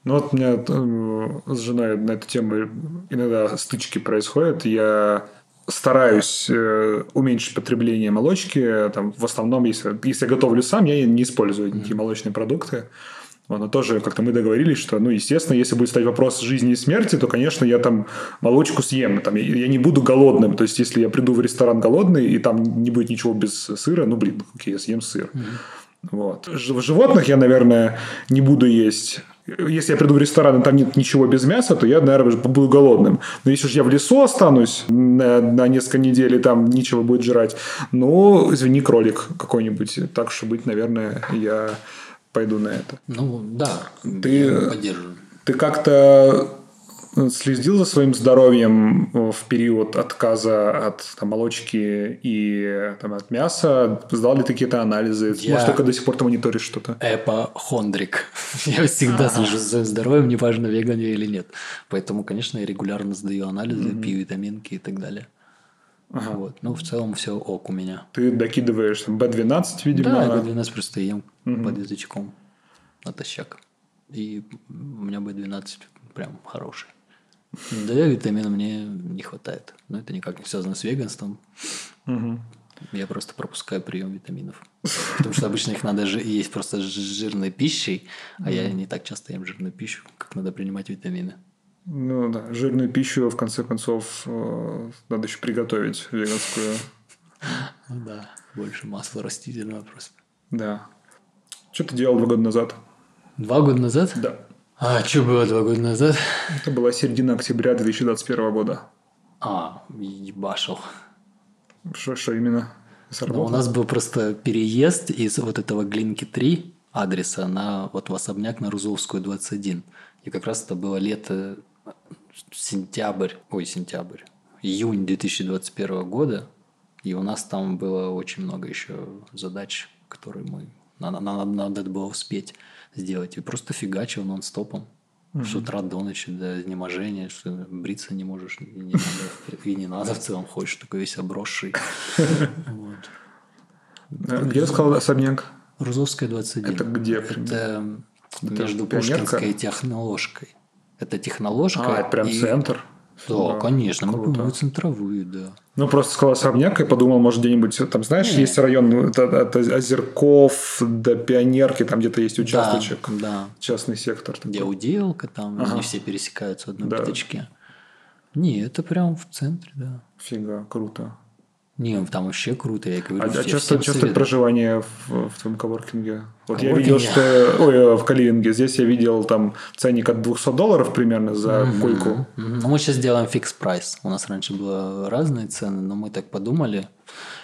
Speaker 3: Ну вот у меня э, с женой на эту тему иногда стычки происходят. Я стараюсь э, уменьшить потребление молочки. Там, в основном, если, если я готовлю сам, я не использую никакие молочные продукты. Вот, Но тоже как-то мы договорились, что, ну, естественно, если будет стать вопрос жизни и смерти, то, конечно, я там молочку съем. Там, я, я не буду голодным. То есть, если я приду в ресторан голодный, и там не будет ничего без сыра, ну, блин, окей, я съем сыр. Вот. Ж- В животных я, наверное, не буду есть. Если я приду в ресторан, и там нет ничего без мяса, то я, наверное, буду голодным. Но если уж я в лесу останусь на, на несколько недель, и там ничего будет жрать, ну, извини, кролик какой-нибудь. Так что быть, наверное, я пойду на это.
Speaker 2: Ну да,
Speaker 3: Ты-
Speaker 2: поддерживаю.
Speaker 3: Ты как-то следил за своим здоровьем в период отказа от там, молочки и там, от мяса? Сдал ли ты какие-то анализы?
Speaker 2: Я-
Speaker 3: Может, только до сих пор ты мониторишь что-то?
Speaker 2: эпохондрик. Я всегда слежу за своим здоровьем, неважно, веган я или нет. Поэтому, конечно, я регулярно сдаю анализы, пью витаминки и так далее. Вот. Ну, в целом все ок у меня.
Speaker 3: Ты докидываешь там, B12, видимо.
Speaker 2: Да, я 12 просто ем под язычком натощак. и у меня B12 прям хороший. Да, витамина мне не хватает. Но это никак не связано с веганством. Я просто пропускаю прием витаминов. Потому что обычно их надо же есть просто с жирной пищей, а я не так часто ем жирную пищу, как надо принимать витамины.
Speaker 3: Ну да, жирную пищу, в конце концов, э, надо еще приготовить веганскую.
Speaker 2: Ну да, больше масла растительного просто.
Speaker 3: Да. Что ты делал два года назад?
Speaker 2: Два года назад?
Speaker 3: Да.
Speaker 2: А что было два года назад?
Speaker 3: Это была середина октября 2021 года.
Speaker 2: А, ебашил.
Speaker 3: Что, что именно?
Speaker 2: Ну, у нас был просто переезд из вот этого Глинки 3 адреса на вот в особняк на Рузовскую 21. И как раз это было лето, сентябрь, ой, сентябрь, июнь 2021 года. И у нас там было очень много еще задач, которые мы надо, надо, надо было успеть сделать. И просто фигачил нон-стопом. Угу. С утра до ночи, до изнеможения, что бриться не можешь, и не надо, и не надо в целом, ходишь такой весь обросший.
Speaker 3: Где сказал особняк?
Speaker 2: Рузовская, 21.
Speaker 3: Это где?
Speaker 2: Это между Пушкинской и Техноложкой. Это Техноложка.
Speaker 3: А, это прям центр?
Speaker 2: Да, да, конечно, круто. мы центровые, да.
Speaker 3: Ну, просто сказал особняк и подумал, может, где-нибудь, там, знаешь, Не. есть район ну, от, от Озерков до Пионерки, там где-то есть участочек.
Speaker 2: Да, да.
Speaker 3: Частный сектор.
Speaker 2: Такой. Где уделка, там ага. они все пересекаются в одной да. пятачке. Не, это прям в центре, да.
Speaker 3: Фига, круто.
Speaker 2: Не, там вообще круто, я говорю.
Speaker 3: А, а часто, часто проживание в, в твоем коворкинге? Вот я видел, что... Ой, э, в каливинге. Здесь я видел там ценник от 200 долларов примерно за mm-hmm. койку. Mm-hmm.
Speaker 2: Ну, мы сейчас делаем фикс прайс. У нас раньше было разные цены, но мы так подумали,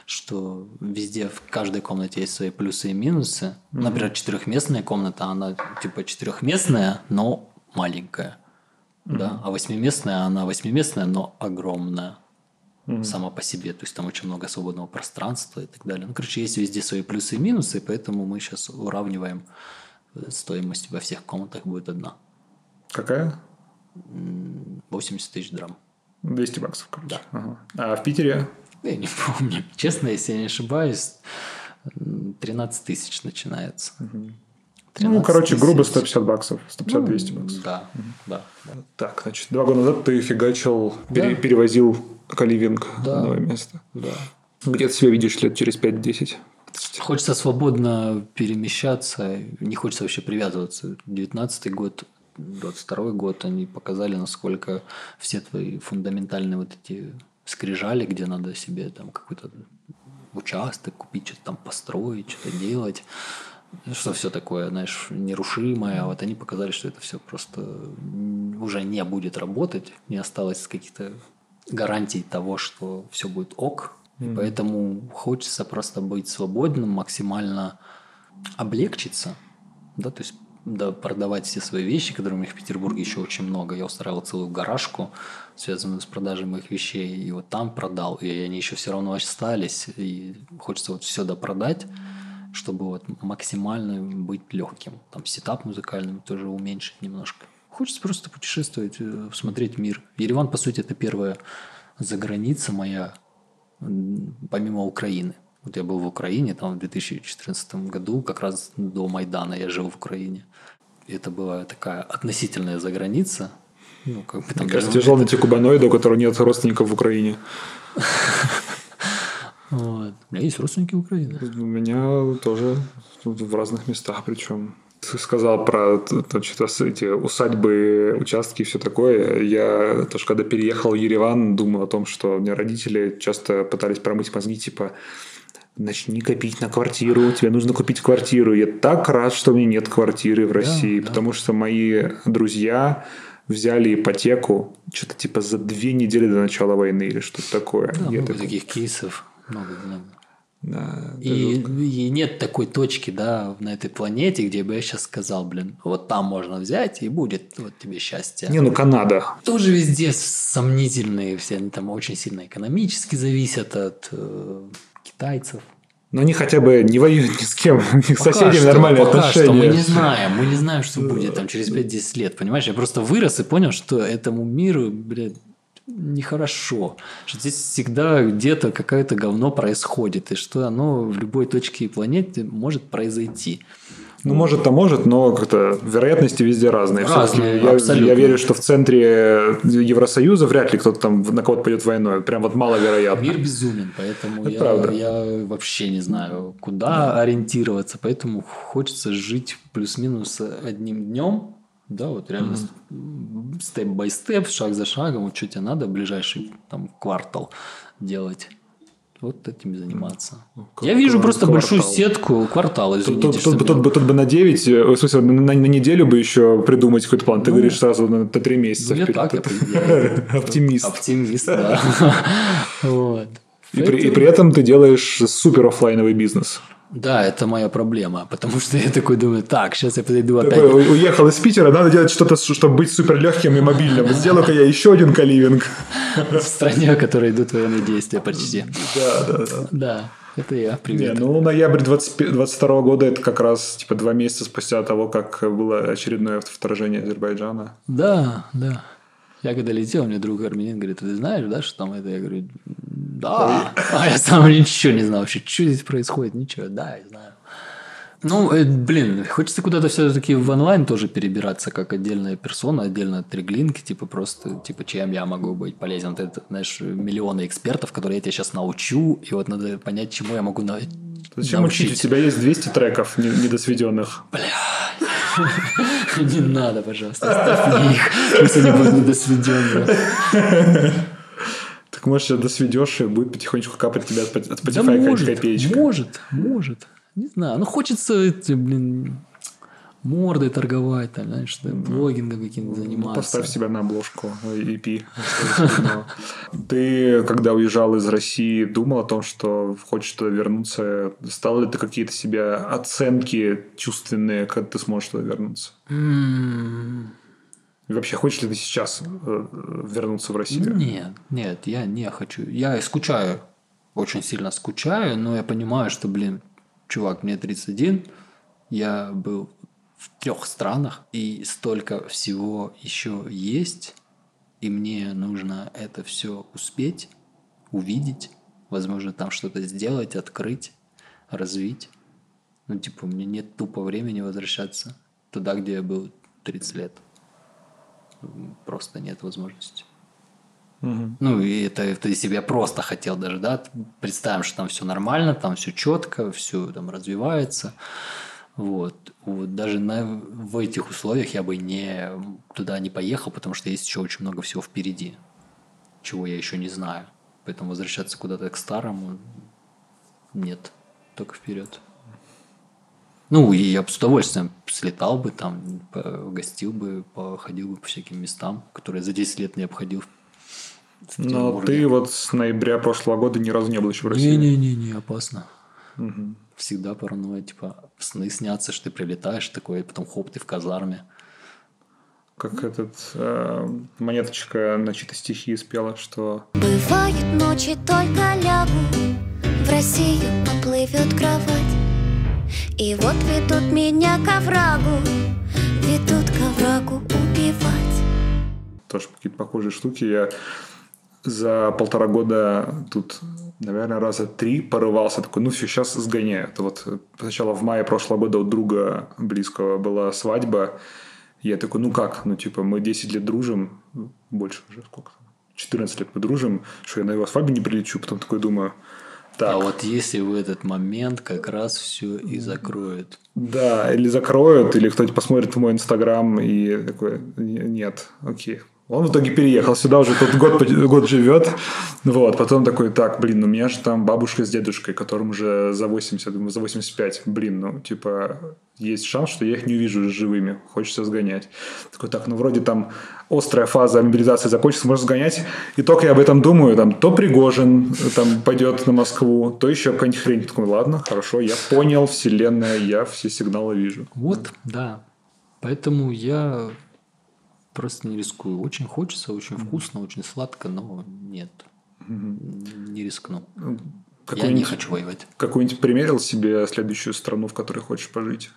Speaker 2: что везде, в каждой комнате есть свои плюсы и минусы. Mm-hmm. Например, четырехместная комната, она типа четырехместная, но маленькая. Mm-hmm. Да? А восьмиместная, она восьмиместная, но огромная mm-hmm. сама по себе. То есть там очень много свободного пространства и так далее. Ну, короче, есть везде свои плюсы и минусы, поэтому мы сейчас уравниваем э, стоимость во всех комнатах будет одна.
Speaker 3: Какая?
Speaker 2: 80 тысяч драм.
Speaker 3: 200 баксов, короче. Да. Ага. А в Питере?
Speaker 2: Я не помню. Честно, если я не ошибаюсь, 13 тысяч начинается. Угу.
Speaker 3: Ну, короче, тысяч. грубо 150 баксов, 150-200 ну, баксов.
Speaker 2: Да, угу. да, да.
Speaker 3: Так, значит, два года назад ты фигачил, да. пере, перевозил каливинг
Speaker 2: да.
Speaker 3: на новое место.
Speaker 2: Да.
Speaker 3: Где ты себя видишь лет через 5-10?
Speaker 2: Хочется свободно перемещаться, не хочется вообще привязываться. 19 год, 22 год, они показали, насколько все твои фундаментальные вот эти скрижали, где надо себе там какой-то участок купить, что-то там построить, что-то делать, что все такое, знаешь, нерушимое. А вот они показали, что это все просто уже не будет работать, не осталось каких-то гарантий того, что все будет ок. Mm-hmm. Поэтому хочется просто быть свободным, максимально облегчиться, да, то есть да, продавать все свои вещи, которые у меня в Петербурге еще очень много. Я устраивал целую гаражку, связанную с продажей моих вещей, и вот там продал, и они еще все равно остались, и хочется вот все допродать, чтобы вот максимально быть легким. Там сетап музыкальный тоже уменьшить немножко. Хочется просто путешествовать, э, смотреть мир. Ереван, по сути, это первая заграница моя, помимо Украины. Вот я был в Украине там в 2014 году, как раз до Майдана я жил в Украине. И это была такая относительная заграница.
Speaker 3: Ну, как бы там Мне кажется, тяжело найти кубаноида, у которого нет родственников в Украине.
Speaker 2: Вот. У меня есть родственники в Украине.
Speaker 3: У меня тоже в разных местах причем. Ты сказал про что-то эти усадьбы, участки и все такое. Я тоже когда переехал в Ереван, думал о том, что у меня родители часто пытались промыть мозги, типа начни копить на квартиру, тебе нужно купить квартиру. Я так рад, что у меня нет квартиры в России, да, потому да. что мои друзья взяли ипотеку что-то типа за две недели до начала войны или что-то такое.
Speaker 2: Да, много такой... таких кейсов. Много, много. Да, и, и нет такой точки, да, на этой планете, где бы я сейчас сказал, блин, вот там можно взять, и будет вот тебе счастье.
Speaker 3: Не, ну Канада.
Speaker 2: Тоже везде сомнительные все, они там очень сильно экономически зависят от э, китайцев.
Speaker 3: Но они хотя бы не воюют ни с кем, у них с соседями что, нормальные пока отношения. Что
Speaker 2: мы не знаем, мы не знаем, что будет там через 5-10 лет, понимаешь? Я просто вырос и понял, что этому миру, блядь, нехорошо. Что здесь всегда где-то какое-то говно происходит, и что оно в любой точке планеты может произойти.
Speaker 3: Ну, может-то может, но как-то вероятности везде разные.
Speaker 2: Разные,
Speaker 3: я,
Speaker 2: абсолютно.
Speaker 3: я верю, что в центре Евросоюза вряд ли кто-то там на кого-то пойдет войной. Прям вот маловероятно.
Speaker 2: Мир безумен, поэтому
Speaker 3: Это
Speaker 2: я,
Speaker 3: правда.
Speaker 2: я вообще не знаю, куда ориентироваться. Поэтому хочется жить плюс-минус одним днем. Да, вот реально степ-бай-степ, шаг за шагом. Вот что тебе надо ближайший там, квартал делать. Вот этим заниматься. Я вижу просто большую
Speaker 3: квартал.
Speaker 2: сетку квартал,
Speaker 3: Тут,
Speaker 2: извините,
Speaker 3: тут- тут бы-
Speaker 2: меня-
Speaker 3: тут бы- тут бы на 9, э, в смысле, на, на неделю бы еще придумать какой-то план. Ты говоришь сразу на, на 3 месяца
Speaker 2: Ну, я так, я
Speaker 3: Оптимист.
Speaker 2: Оптимист, да. Вот.
Speaker 3: И при, и
Speaker 2: Поэтому-
Speaker 3: при этом ты делаешь супер оффлайновый бизнес.
Speaker 2: Да, это моя проблема, потому что я такой думаю, так, сейчас я подойду опять.
Speaker 3: Такой, уехал из Питера, надо делать что-то, чтобы быть супер легким и мобильным. Сделаю-ка я еще один каливинг.
Speaker 2: В стране, в которой идут военные действия почти.
Speaker 3: Да, да, да.
Speaker 2: Да, это я,
Speaker 3: Не,
Speaker 2: привет.
Speaker 3: ну, ноябрь 22 года это как раз типа два месяца спустя того, как было очередное вторжение Азербайджана.
Speaker 2: Да, да. Я когда летел, мне друг армянин говорит, ты знаешь, да, что там это? Я говорю, да. А я сам ничего не знал вообще, что здесь происходит, ничего, да, я знаю. Ну, э, блин, хочется куда-то все-таки в онлайн тоже перебираться, как отдельная персона, отдельно от триглинки, типа просто, типа, чем я могу быть полезен. Вот это, знаешь, миллионы экспертов, которые я тебя сейчас научу, и вот надо понять, чему я могу на...
Speaker 3: Зачем учить? У тебя есть 200 треков не- недосведенных.
Speaker 2: Не надо, пожалуйста, оставь их, пусть они будут недосведенные.
Speaker 3: Так может, досведешь, и будет потихонечку капать тебе от, Spotify копеечка.
Speaker 2: может, может. Не знаю. Ну, хочется, эти, блин, мордой торговать, там, знаешь, что блогингом каким-то
Speaker 3: Ну,
Speaker 2: заниматься.
Speaker 3: поставь себя на обложку EP. Ты, когда уезжал из России, думал о том, что хочешь туда вернуться? Стал ли ты какие-то себе оценки чувственные, когда ты сможешь туда вернуться? И вообще, хочешь ли ты сейчас э, вернуться в Россию?
Speaker 2: Нет, нет, я не хочу. Я скучаю, очень сильно скучаю, но я понимаю, что, блин, чувак, мне 31, я был в трех странах, и столько всего еще есть, и мне нужно это все успеть, увидеть, возможно, там что-то сделать, открыть, развить. Ну, типа, у меня нет тупо времени возвращаться туда, где я был 30 лет. Просто нет возможности.
Speaker 3: Мгм.
Speaker 2: Ну, и это, бы я просто хотел даже, да, представим, что там все нормально, там все четко, все там развивается. Вот. вот даже на, в этих условиях я бы не, туда не поехал, потому что есть еще очень много всего впереди, чего я еще не знаю. Поэтому возвращаться куда-то к старому нет, только вперед. Ну, и я бы с удовольствием слетал бы там, гостил бы, походил бы по всяким местам, которые за 10 лет не обходил
Speaker 3: Но ты вот с ноября прошлого года ни разу не был еще в России.
Speaker 2: Не-не-не, опасно.
Speaker 3: Мгм.
Speaker 2: Всегда паранойя, типа, сны снятся, что ты прилетаешь такой, и потом хоп, ты в казарме.
Speaker 3: Как этот э, монеточка на чьи-то стихи спела, что
Speaker 4: Бывают ночи, только лягу В Россию поплывет кровать И вот ведут меня к оврагу Ведут к оврагу убивать
Speaker 3: тоже какие-то похожие штуки. Я за полтора года тут, наверное, раза три порывался. Такой, ну все, сейчас сгоняю. Это вот сначала в мае прошлого года у друга близкого была свадьба. Я такой, ну как? Ну типа мы 10 лет дружим. Больше уже сколько? 14 лет мы дружим. Что я на его свадьбу не прилечу? Потом такой думаю, так,
Speaker 2: А вот если в этот момент как раз все и закроют.
Speaker 3: Да, или закроют, или кто-нибудь посмотрит в мой инстаграм и такой, «Не- нет, окей. Он в итоге переехал сюда, уже тут год, год живет. Вот, потом такой, так, блин, у меня же там бабушка с дедушкой, которым уже за 80, думаю, за 85. Блин, ну, типа, есть шанс, что я их не увижу живыми. Хочется сгонять. Такой, так, ну, вроде там острая фаза мобилизации закончится, можно сгонять. И только я об этом думаю, там, то Пригожин там пойдет на Москву, то еще какая-нибудь хрень. Такой, ладно, хорошо, я понял, вселенная, я все сигналы вижу.
Speaker 2: Вот, да. Поэтому я просто не рискую. Очень хочется, очень вкусно, очень сладко, но нет. Не рискну. Я не хочу воевать.
Speaker 3: Какую-нибудь примерил себе следующую страну, в которой хочешь пожить?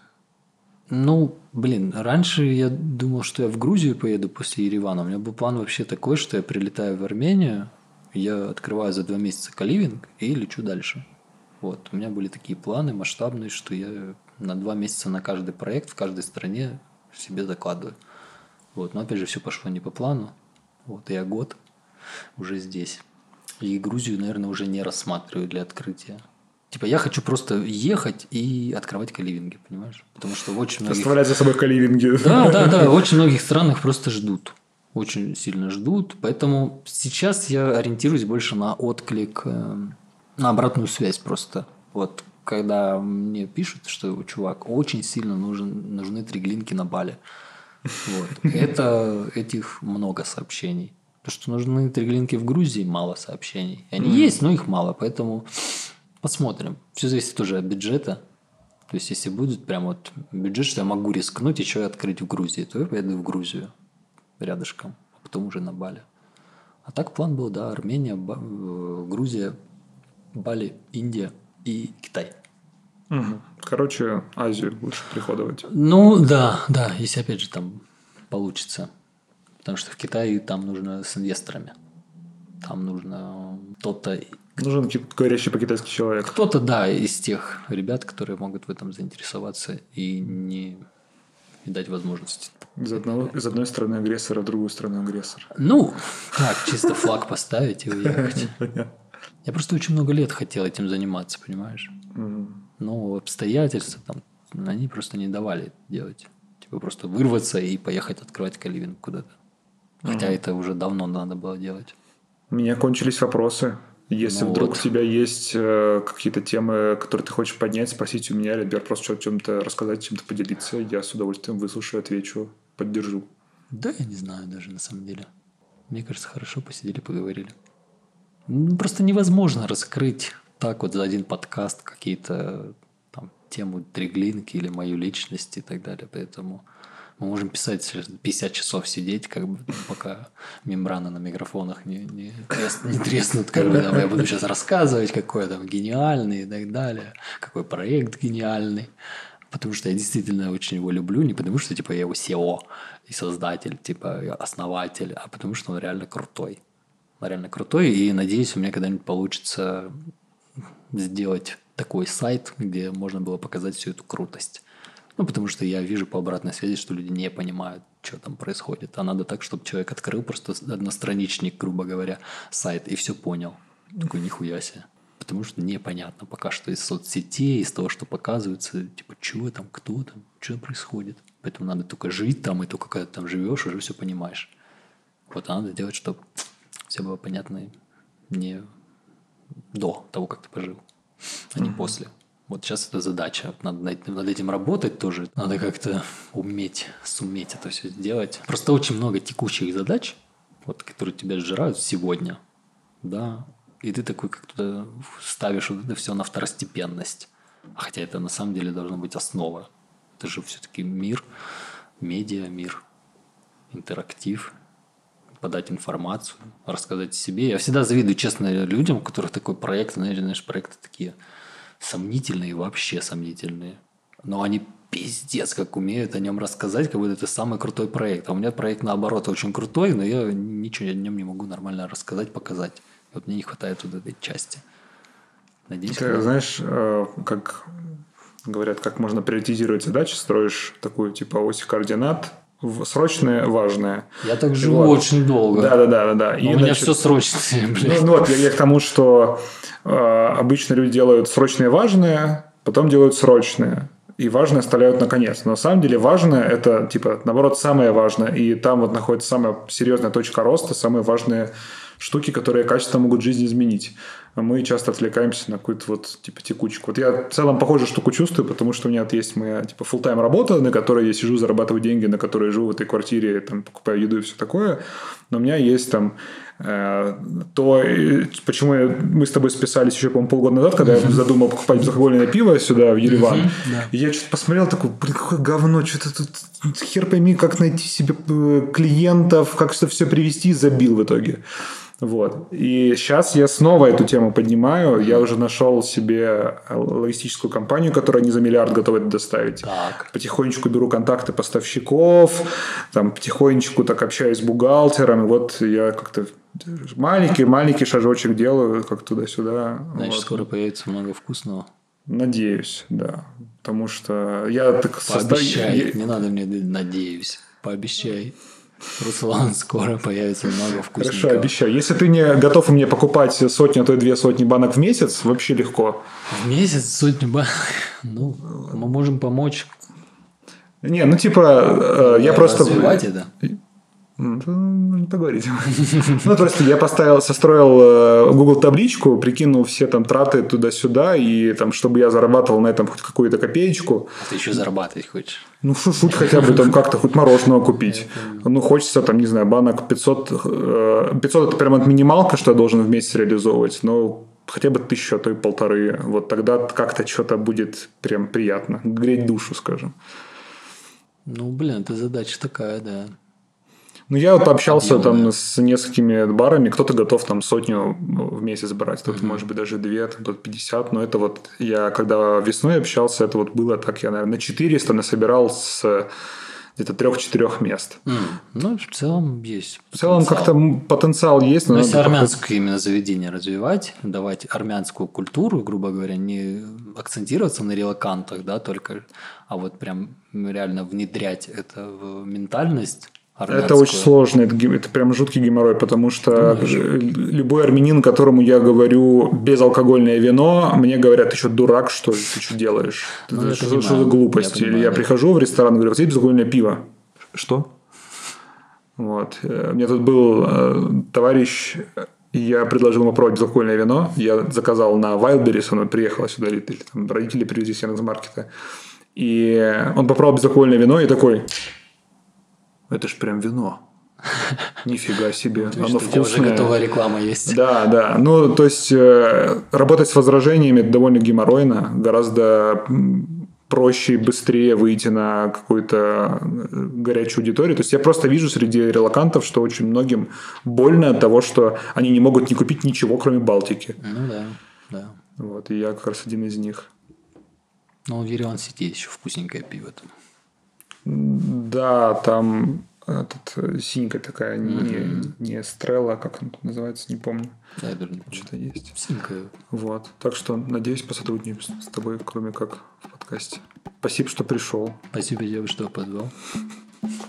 Speaker 2: Ну, блин, раньше я думал, что я в Грузию поеду после Еревана. У меня был план вообще такой, что я прилетаю в Армению, я открываю за два месяца каливинг и лечу дальше. Вот, у меня были такие планы масштабные, что я на два месяца на каждый проект в каждой стране себе закладываю. Вот, но опять же все пошло не по плану. Вот я год уже здесь. И Грузию, наверное, уже не рассматриваю для открытия. Типа я хочу просто ехать и открывать каливинги, понимаешь? Потому что в очень многих...
Speaker 3: Оставлять за собой каливинги.
Speaker 2: Да, да, да. В очень многих странах просто ждут. Очень сильно ждут. Поэтому сейчас я ориентируюсь больше на отклик, э, на обратную связь просто. Вот когда мне пишут, что чувак, очень сильно нужен, нужны триглинки на Бали. Вот. Это этих много сообщений. То, что нужны триглинки в Грузии, мало сообщений. Они mm. есть, но их мало, поэтому посмотрим. Все зависит тоже от бюджета. То есть, если будет прям вот бюджет, что я могу рискнуть еще и открыть в Грузии, то я поеду в Грузию рядышком, а потом уже на Бали. А так план был, да, Армения, э, Грузия, Бали, Индия и Китай.
Speaker 3: Угу. Короче, Азию лучше приходовать.
Speaker 2: Ну, да, да, если опять же там получится. Потому что в Китае там нужно с инвесторами. Там нужно кто-то...
Speaker 3: Нужен говорящий по-китайски человек.
Speaker 2: Кто-то, да, из тех ребят, которые могут в этом заинтересоваться и не и дать возможность.
Speaker 3: Из, одного, из одной страны агрессора в другую страну агрессор.
Speaker 2: Ну, так, чисто флаг поставить и уехать. Я просто очень много лет хотел этим заниматься, понимаешь? Но обстоятельства там, они просто не давали это делать. Типа просто вырваться и поехать открывать каливинг куда-то. Хотя это уже давно надо было делать.
Speaker 3: У меня кончились вопросы. Если ну вдруг вот. у тебя есть э, какие-то темы, которые ты хочешь поднять, спросить у меня, или, например, просто о чем-то рассказать, чем-то поделиться, я с удовольствием выслушаю, отвечу, поддержу.
Speaker 2: Да, я не знаю даже на самом деле. Мне кажется, хорошо посидели, поговорили. Ну, просто невозможно раскрыть так вот за один подкаст какие-то там тему триглинки или мою личность и так далее. Поэтому мы можем писать 50 часов сидеть, как бы, пока мембраны на микрофонах не, не, не треснут. Как бы, там, я буду сейчас рассказывать, какой я там гениальный и так далее, какой проект гениальный. Потому что я действительно очень его люблю, не потому что типа я его SEO и создатель, типа основатель, а потому что он реально крутой. Он реально крутой, и надеюсь, у меня когда-нибудь получится сделать такой сайт, где можно было показать всю эту крутость. Ну, потому что я вижу по обратной связи, что люди не понимают, что там происходит. А надо так, чтобы человек открыл просто одностраничник, грубо говоря, сайт и все понял. Такой нихуя себе. Потому что непонятно пока что из соцсетей, из того, что показывается, типа, что там, кто там, что происходит. Поэтому надо только жить там, и только когда ты там живешь, уже все понимаешь. Вот а надо делать, чтобы все было понятно не до того, как ты пожил, а не после. Вот сейчас это задача. Надо над, над этим работать тоже. Надо как-то уметь, суметь это все сделать. Просто очень много текущих задач, вот, которые тебя сжирают сегодня. Да. И ты такой как то ставишь вот это все на второстепенность. Хотя это на самом деле должна быть основа. Это же все-таки мир, медиа, мир, интерактив, подать информацию, рассказать о себе. Я всегда завидую, честно, людям, у которых такой проект, знаешь, проекты такие – сомнительные, вообще сомнительные. Но они пиздец, как умеют о нем рассказать, как будто это самый крутой проект. А у меня проект, наоборот, очень крутой, но я ничего о нем не могу нормально рассказать, показать. Вот мне не хватает вот этой части.
Speaker 3: Надеюсь, Ты, знаешь, э, как говорят, как можно приоритизировать задачи, строишь такую типа ось координат, срочное, важное.
Speaker 2: Я так живу вот. очень долго.
Speaker 3: Да, да, да, да. да.
Speaker 2: И, у меня значит, все срочное,
Speaker 3: блядь. Ну, ну вот, я, я к тому, что э, обычно люди делают срочное важное, потом делают срочное. И важное оставляют наконец. Но на самом деле важное это, типа, наоборот, самое важное. И там вот находится самая серьезная точка роста, самые важные штуки, которые качество могут жизнь изменить. А мы часто отвлекаемся на какую-то вот типа текучку. Вот я в целом похожую штуку чувствую, потому что у меня вот есть моя типа full тайм работа, на которой я сижу, зарабатываю деньги, на которой живу в этой квартире, там покупаю еду и все такое. Но у меня есть там э, то, почему я, мы с тобой списались еще, по-моему, полгода назад, когда я задумал покупать безалкогольное пиво сюда, в Ереван. И я что-то посмотрел, такой, блин, какое говно, что-то тут хер пойми, как найти себе э, клиентов, как что все привести, забил в итоге. Вот. И сейчас я снова эту тему поднимаю. Я уже нашел себе логистическую компанию, которая не за миллиард готова это доставить.
Speaker 2: Так.
Speaker 3: Потихонечку беру контакты поставщиков, там потихонечку так общаюсь с бухгалтером. Вот я как-то маленький-маленький шажочек делаю, как туда-сюда.
Speaker 2: Значит,
Speaker 3: вот.
Speaker 2: скоро появится много вкусного.
Speaker 3: Надеюсь, да. Потому что я так
Speaker 2: Пообещай,
Speaker 3: состав-
Speaker 2: не надо мне надеюсь. Пообещай. Руслан, скоро появится много вкусников.
Speaker 3: Хорошо, обещаю. Если ты не готов мне покупать сотню, а то и две сотни банок в месяц, вообще легко.
Speaker 2: В месяц сотню банок. Ну, мы можем помочь
Speaker 3: Не, ну типа, э, я просто...
Speaker 2: развивать это.
Speaker 3: Ну, это можно поговорить. Ну, то есть я поставил, состроил э, Google табличку, прикинул все там траты туда-сюда, и там, чтобы я зарабатывал на этом хоть какую-то копеечку,
Speaker 2: А ты еще зарабатывать хочешь.
Speaker 3: ну, шу- хоть хотя бы там как-то хоть мороженого купить. Ну, хочется там, не знаю, банок 500, э, 500 это прям от минималка, что я должен в месяц реализовывать, но хотя бы тысячу, а то и полторы. Вот тогда как-то что-то будет прям приятно, греть душу, скажем.
Speaker 2: Ну, блин, это задача такая, да.
Speaker 3: Ну, я вот общался там с несколькими барами, кто-то готов там сотню в месяц брать, кто-то, может быть, даже две, кто-то 50, но это вот я, когда весной общался, это вот было так, я, наверное, на 400 насобирал с где-то трех-четырех мест.
Speaker 2: М, Ну, в целом есть.
Speaker 3: В целом
Speaker 2: потенциал.
Speaker 3: как-то потенциал есть, но
Speaker 2: Но
Speaker 3: надо
Speaker 2: если армянское именно заведение развивать, давать армянскую культуру, грубо говоря, не акцентироваться на релакантах, да, только, а вот прям реально внедрять это в ментальность
Speaker 3: Это
Speaker 2: армянскую.
Speaker 3: очень сложно, это, это прям жуткий геморрой, потому что э, любой армянин, которому я говорю безалкогольное вино, мне говорят, ты что, дурак, что ли? Ты что делаешь?
Speaker 2: Ну,
Speaker 3: что,
Speaker 2: понимаю,
Speaker 3: что за глупость?
Speaker 2: я
Speaker 3: Или я
Speaker 2: да.
Speaker 3: прихожу в ресторан и говорю, хотите безалкогольное пиво? Что? Вот. Э, У меня тут был э, товарищ, я предложил ему пробовать безалкогольное вино. Я заказал на Wildberries, он приехал сюда, или там родители привезли с Яндекс.Маркета. И он попробовал безалкогольное вино и такой, это ж прям вино. Нифига себе,
Speaker 2: есть
Speaker 3: оно
Speaker 2: у тебя уже
Speaker 3: вкусное.
Speaker 2: готовая реклама есть.
Speaker 3: Да, да. Ну, то есть э, работать с возражениями довольно геморройно, гораздо проще и быстрее выйти на какую-то э, горячую аудиторию. То есть я просто вижу среди релакантов, что очень многим больно от того, что они не могут не купить ничего, кроме Балтики.
Speaker 2: Ну да, да.
Speaker 3: Вот, и я как раз один из них.
Speaker 2: Но в Ереван Сити есть еще вкусненькое пиво там.
Speaker 3: Да, там этот, э, синька такая, не, не стрелла, а как он тут называется, не помню.
Speaker 2: Да, я даже не помню.
Speaker 3: Что-то есть.
Speaker 2: Синька.
Speaker 3: Вот. Так что, надеюсь, посотрудничаем с тобой, кроме как в подкасте. Спасибо, что пришел.
Speaker 2: Спасибо тебе, что позвал.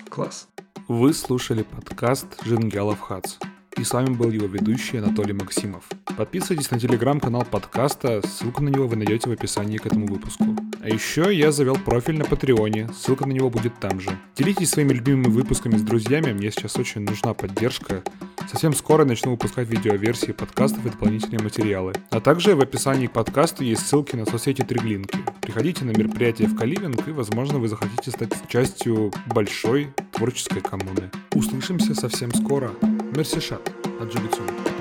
Speaker 3: Класс.
Speaker 1: Вы слушали подкаст Джингелов Хац. И с вами был его ведущий Анатолий Максимов. Подписывайтесь на телеграм-канал подкаста, ссылку на него вы найдете в описании к этому выпуску. А еще я завел профиль на Патреоне, ссылка на него будет там же. Делитесь своими любимыми выпусками с друзьями, мне сейчас очень нужна поддержка. Совсем скоро начну выпускать видеоверсии подкастов и дополнительные материалы. А также в описании к подкасту есть ссылки на соцсети Триглинки. Приходите на мероприятие в Каливинг и, возможно, вы захотите стать частью большой творческой коммуны. Услышимся совсем скоро. Мерсишат. Hadi Johnson.